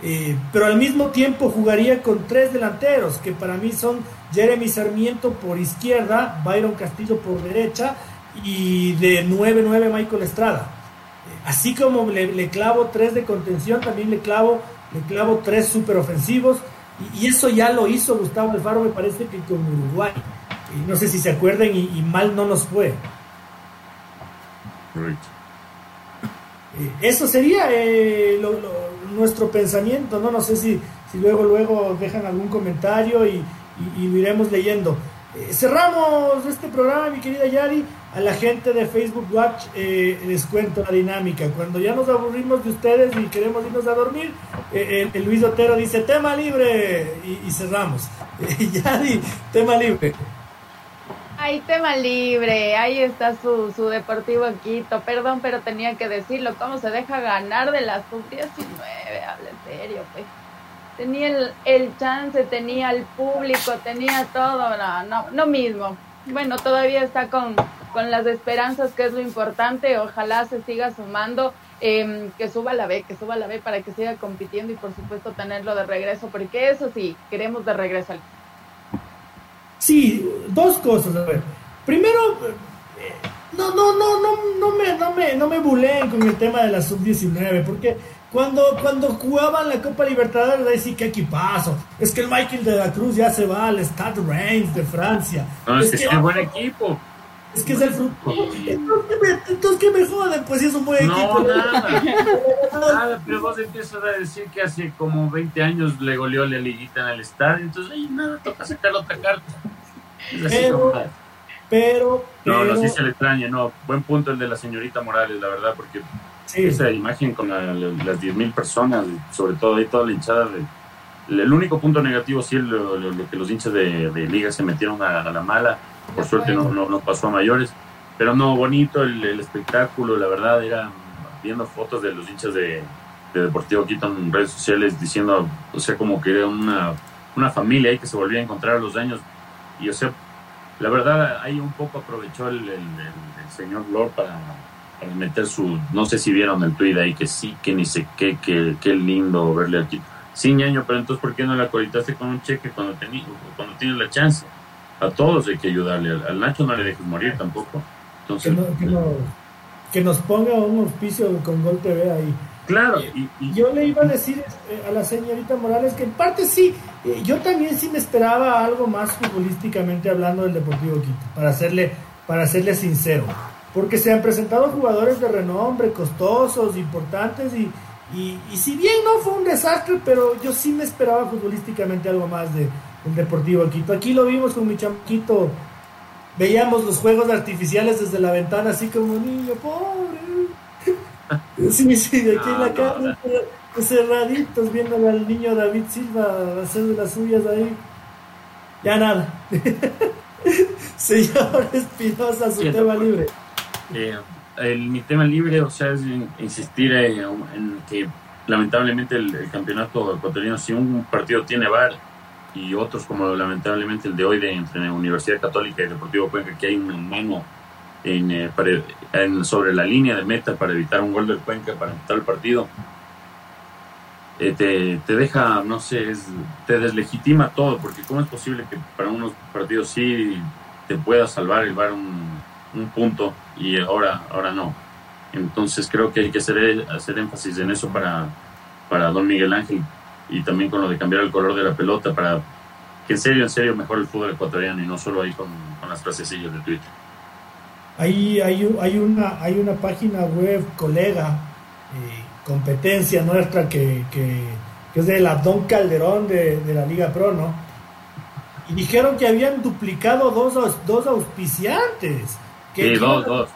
Eh, pero al mismo tiempo jugaría con tres delanteros, que para mí son Jeremy Sarmiento por izquierda, Byron Castillo por derecha y de 9-9 Michael Estrada. Eh, así como le, clavo tres de contención, también le clavo, le clavo tres super ofensivos. Y, eso ya lo hizo Gustavo Alfaro, me parece que con Uruguay. Y no sé si se acuerdan y, mal no nos fue. Eh, eso sería lo, nuestro pensamiento, ¿no? No sé si, si luego, luego dejan algún comentario y, lo iremos leyendo. Eh, cerramos este programa, mi querida Yari. A la gente de Facebook Watch eh, les cuento la dinámica. Cuando ya nos aburrimos de ustedes y queremos irnos a dormir, eh, el, Luis Otero dice tema libre y, y cerramos. Yari, tema libre. Hay tema libre, ahí está su, su Deportivo Quito. Perdón, pero tenía que decirlo. ¿Cómo se deja ganar de la sub-19? Habla en serio, pues. Tenía el, el, chance, tenía el público, tenía todo. No, no, no mismo. Bueno, todavía está con, con las esperanzas, que es lo importante. Ojalá se siga sumando. Eh, que suba la B, que suba la B para que siga compitiendo y por supuesto tenerlo de regreso, porque eso sí, queremos de regreso al Sí, dos cosas. A ver. Primero, eh, no, no, no, no, no me, no me, no me buleen con el tema de la sub-19, porque cuando, cuando jugaban la Copa Libertadores, decir que equipazo. Es que el Michael de la Cruz ya se va al Stade Reims de Francia. No, es, que, que es un buen equipo. Es que es el fruto. Entonces, ¿qué me joden? Pues si es un buen no, equipo. Nada. nada, pero vos empiezas a decir que hace como 20 años le goleó la liguita en el estadio. Entonces, ahí nada, toca sacar otra carta. Es así Pero, como- pero, No, no, pero- sí se le extraña, no. Buen punto el de la señorita Morales, la verdad, porque sí. esa imagen con la- la- las 10.000 personas, sobre todo ahí toda la hinchada, de, el único punto negativo sí es lo, lo- lo que los hinchas de, de liga se metieron a, a la mala, por suerte no, no, pasó a mayores, pero no, bonito el, espectáculo, la verdad, era viendo fotos de los hinchas de, de Deportivo Quito en redes sociales diciendo, o sea, como que era una, una familia ahí que se volvía a encontrar a los años, y o sea, la verdad, ahí un poco aprovechó el, el- señor Lord para, para meter su. No sé si vieron el tweet ahí que sí, que ni sé qué, que qué lindo verle aquí. Sí, ñaño, pero entonces, ¿por qué no la colitaste con un cheque cuando, tení, cuando tienes la chance? A todos hay que ayudarle. Al, al Nacho no le dejes morir tampoco. que, Entonces, no- que no- que nos ponga un auspicio con Gol TV ahí. claro, y, y- Yo le iba a decir eh, a la señorita Morales que en parte sí, eh, yo también sí me esperaba algo más futbolísticamente hablando del Deportivo Quito, para hacerle, para serle sincero. Porque se han presentado jugadores de renombre, costosos, importantes, y, y, y si bien no fue un desastre, pero yo sí me esperaba futbolísticamente algo más de, del Deportivo Quito. Aquí lo vimos con mi chamaquito, veíamos los juegos artificiales desde la ventana, así como niño, pobre. Sí, sí, de aquí en la no, cerraditos, viéndole al niño David Silva hacer de las suyas ahí. Ya nada. Señor Espinosa, su tema libre. Eh, el, mi tema libre, o sea, es in- insistir en, en que lamentablemente el, el campeonato ecuatoriano, si un partido tiene VAR y otros como lamentablemente el de hoy de entre Universidad Católica y Deportivo Cuenca, que hay una mano en, eh, para- en- sobre la línea de meta para evitar un gol del Cuenca, para evitar el partido, eh, te, te deja, no sé, es- te deslegitima todo, porque ¿cómo es posible que para unos partidos sí te pueda salvar el VAR un, un punto y ahora, ahora no? Entonces creo que hay que hacer, hacer énfasis en eso para, para don Miguel Ángel y también con lo de cambiar el color de la pelota para que en serio, en serio mejore el fútbol ecuatoriano y no solo ahí con, con las frasecillas de Twitter. Ahí hay, hay, una, hay una página web, colega, eh, competencia nuestra, que, que, que es del Abdón Calderón de, de la Liga Pro, ¿no? Y dijeron que habían duplicado dos, dos auspiciantes. Que Sí, dos, dos.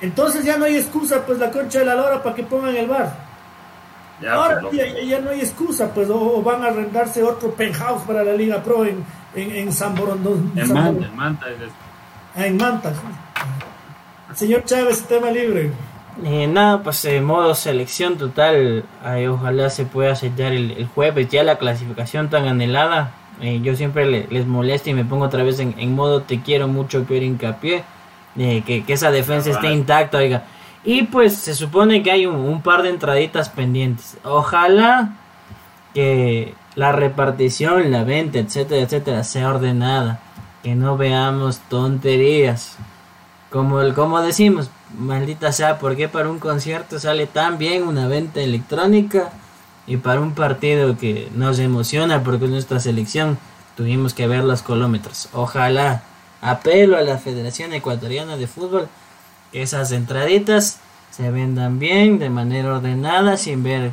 Entonces ya no hay excusa, pues la concha de la lora para que pongan el bar. Ya, Ahora pues, ya, ya- ya no hay excusa, pues, o, o van a arrendarse otro penthouse para la Liga Pro en, en, en San Borondón. en San Manta, en Manta. Ah, en Manta. Señor Chávez, tema libre. Eh, nada, pues en modo selección total, ay, ojalá se pueda sellar el, el jueves ya la clasificación tan anhelada. Eh, yo siempre le- les molesto y me pongo otra vez en, en modo te quiero mucho, quiero hincapié, eh, que, que esa defensa esté Cabal. intacta, oiga. Y pues se supone que hay un, par de entraditas pendientes. Ojalá que la repartición, la venta, etcétera, etcétera, sea ordenada. Que no veamos tonterías. Como, el, como decimos, maldita sea, ¿por qué para un concierto sale tan bien una venta electrónica? Y para un partido que nos emociona porque es nuestra selección, tuvimos que ver los kilómetros. Ojalá, apelo a la Federación Ecuatoriana de Fútbol, esas entraditas se vendan bien, de manera ordenada, sin ver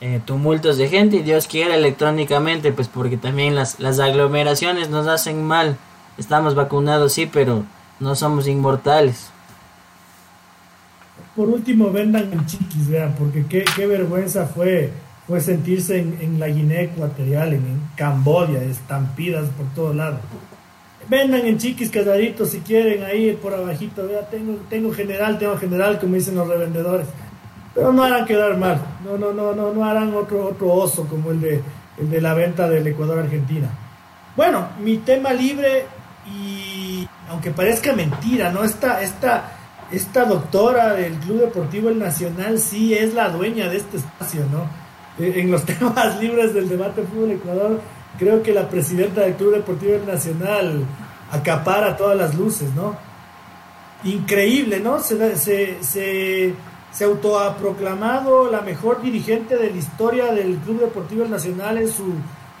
eh, tumultos de gente y Dios quiera electrónicamente, pues porque también las, las aglomeraciones nos hacen mal. Estamos vacunados, sí, pero no somos inmortales. Por último, vendan en chiquis, vean, porque qué, qué vergüenza fue, fue sentirse en, en la Guinea Ecuatorial, en, en Camboya, estampidas por todos lados. Vendan en chiquis casaditos si quieren, ahí por abajito, vea, tengo, tengo general, tengo general, como dicen los revendedores. Pero no harán quedar mal, no, no, no, no, no harán otro, otro oso como el de, el de la venta del Ecuador-Argentina. Bueno, mi tema libre y aunque parezca mentira, ¿no? Esta, esta, esta doctora del Club Deportivo El Nacional sí es la dueña de este espacio, ¿no? Eh, En los temas libres del debate fútbol Ecuador, creo que la presidenta del Club Deportivo Nacional acapara todas las luces, ¿no? Increíble, ¿no? Se, se, se, se autoproclamado la mejor dirigente de la historia del Club Deportivo Nacional en su,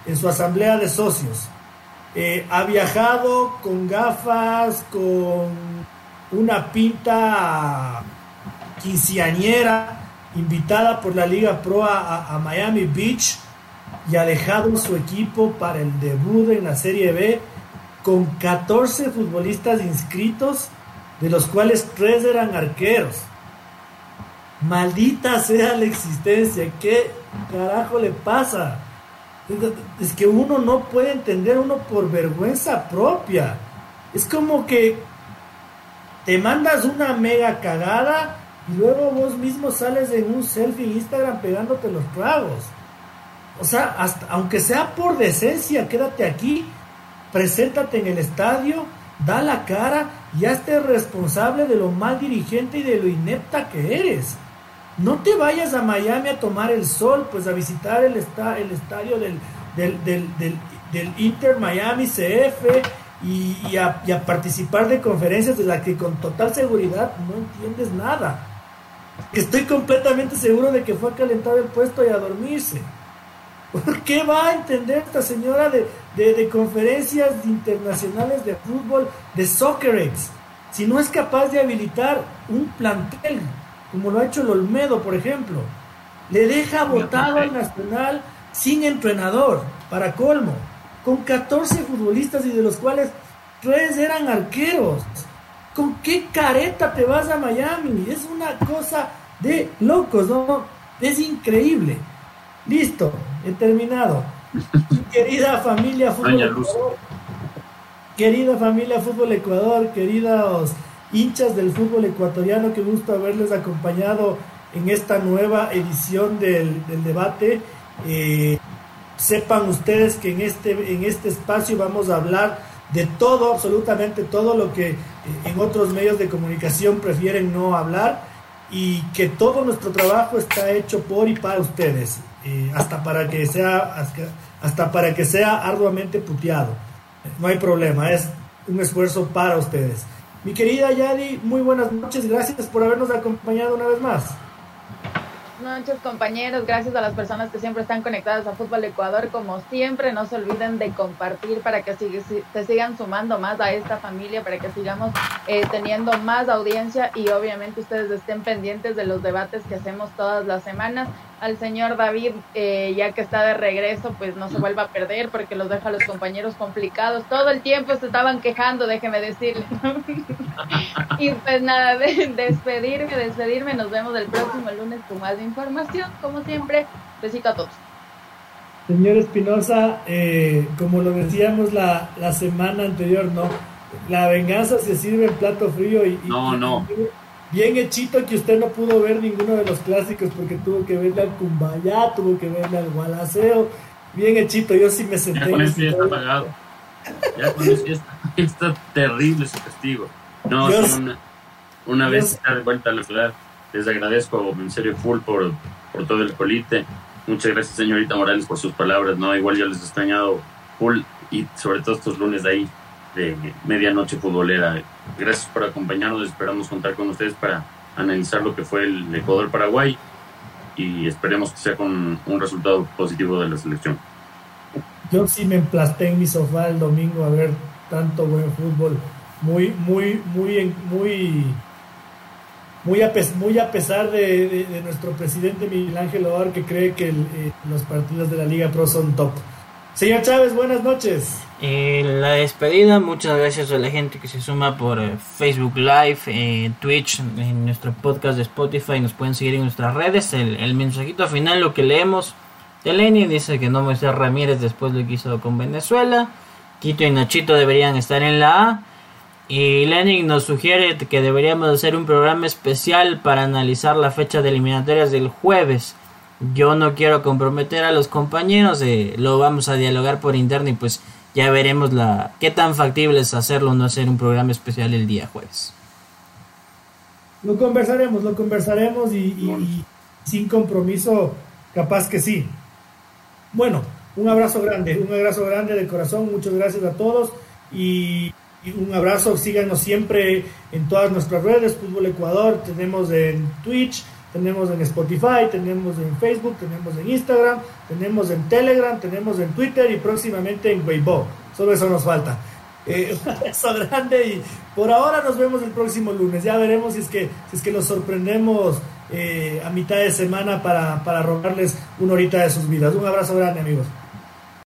en su asamblea de socios. Eh, ha viajado con gafas, con una pinta quinceañera, invitada por la Liga Pro a, Miami Beach y ha dejado su equipo para el debut en la Serie B con 14 futbolistas inscritos, de los cuales 3 eran arqueros. Maldita sea la existencia, ¿qué carajo le pasa? Es que uno no puede entender uno por vergüenza propia. Es como que te mandas una mega cagada y luego vos mismo sales en un selfie Instagram pegándote los tragos. O sea, hasta, aunque sea por decencia, quédate aquí, preséntate en el estadio, da la cara y hazte responsable de lo mal dirigente y de lo inepta que eres. No te vayas a Miami a tomar el sol, pues a visitar el, el estadio del, del, Inter Miami CF y, a, y a participar de conferencias de las que con total seguridad no entiendes nada estoy completamente seguro de que fue a calentar el puesto y a dormirse. ¿Por qué va a entender esta señora de, de, conferencias internacionales de fútbol, de Soccerex, si no es capaz de habilitar un plantel, como lo ha hecho el Olmedo, por ejemplo? Le deja votado al Nacional sin entrenador, para colmo, con 14 futbolistas y de los cuales tres eran arqueros. ¿Con qué careta te vas a Miami? Es una cosa de locos, ¿no? Es increíble. Listo, he terminado. Querida familia Fútbol Ecuador, querida familia Fútbol Ecuador, queridos hinchas del fútbol ecuatoriano, qué gusto haberles acompañado en esta nueva edición del, debate. Eh, sepan ustedes que en este, en este espacio vamos a hablar de todo, absolutamente todo lo que eh, en otros medios de comunicación prefieren no hablar y que todo nuestro trabajo está hecho por y para ustedes, eh, hasta para que sea hasta para que sea arduamente puteado. No hay problema, es un esfuerzo para ustedes. Mi querida Yadi, muy buenas noches, gracias por habernos acompañado una vez más noches compañeros, gracias a las personas que siempre están conectadas a Fútbol Ecuador. Como siempre, no se olviden de compartir para que se sigan sumando más a esta familia, para que sigamos eh, teniendo más audiencia y obviamente ustedes estén pendientes de los debates que hacemos todas las semanas al señor David, eh, ya que está de regreso, pues no se vuelva a perder porque los deja a los compañeros complicados. Todo el tiempo se estaban quejando, déjeme decirle. y pues nada, de, despedirme, despedirme. Nos vemos el próximo lunes con más información. Como siempre, besito a todos. Señor Espinosa, eh, como lo decíamos la, la semana anterior, ¿no? La venganza se sirve en plato frío y... No, no bien hechito que usted no pudo ver ninguno de los clásicos porque tuvo que verle al Cumbayá, tuvo que verle al Gualaceo. Bien hechito, yo sí me senté. Ya con eso ya está pagado. Ya con eso ya está, terrible su castigo. No, una, una vez está de vuelta a la ciudad, les agradezco en serio full por, por todo el colite. Muchas gracias, señorita Morales, por sus palabras. No, igual yo les he extrañado full y sobre todo estos lunes de ahí de medianoche futbolera. Gracias por acompañarnos, esperamos contar con ustedes para analizar lo que fue el Ecuador-Paraguay y esperemos que sea con un resultado positivo de la selección. Yo sí me emplasté en mi sofá el domingo a ver tanto buen fútbol, muy, muy, muy, muy, muy a, muy a pesar de, nuestro presidente Miguel Ángel Odor que cree que eh, los partidos de la Liga Pro son top. Señor Chávez, buenas noches. Eh, la despedida, muchas gracias a la gente que se suma por eh, Facebook Live, eh, Twitch, en nuestro podcast de Spotify, nos pueden seguir en nuestras redes. El, mensajito final, lo que leemos de Lenny, dice que no Moisés Ramírez después lo que hizo con Venezuela. Quito y Nachito deberían estar en la A. Y Lenin nos sugiere que deberíamos hacer un programa especial para analizar la fecha de eliminatorias del jueves. Yo no quiero comprometer a los compañeros, lo vamos a dialogar por interno y pues ya veremos la qué tan factible es hacerlo o no hacer un programa especial el día jueves. Lo conversaremos, lo conversaremos y, sin compromiso, capaz que sí. Bueno, Un abrazo grande, un abrazo grande de corazón, muchas gracias a todos y, un abrazo, síganos siempre en todas nuestras redes, Fútbol Ecuador, tenemos en Twitch, tenemos en Spotify, tenemos en Facebook, tenemos en Instagram, tenemos en Telegram, tenemos en Twitter y próximamente en Weibo. Solo eso nos falta. Eh, un abrazo grande y por ahora nos vemos el próximo lunes. Ya veremos si es que, si es que nos sorprendemos eh, a mitad de semana para, para robarles una horita de sus vidas. Un abrazo grande amigos.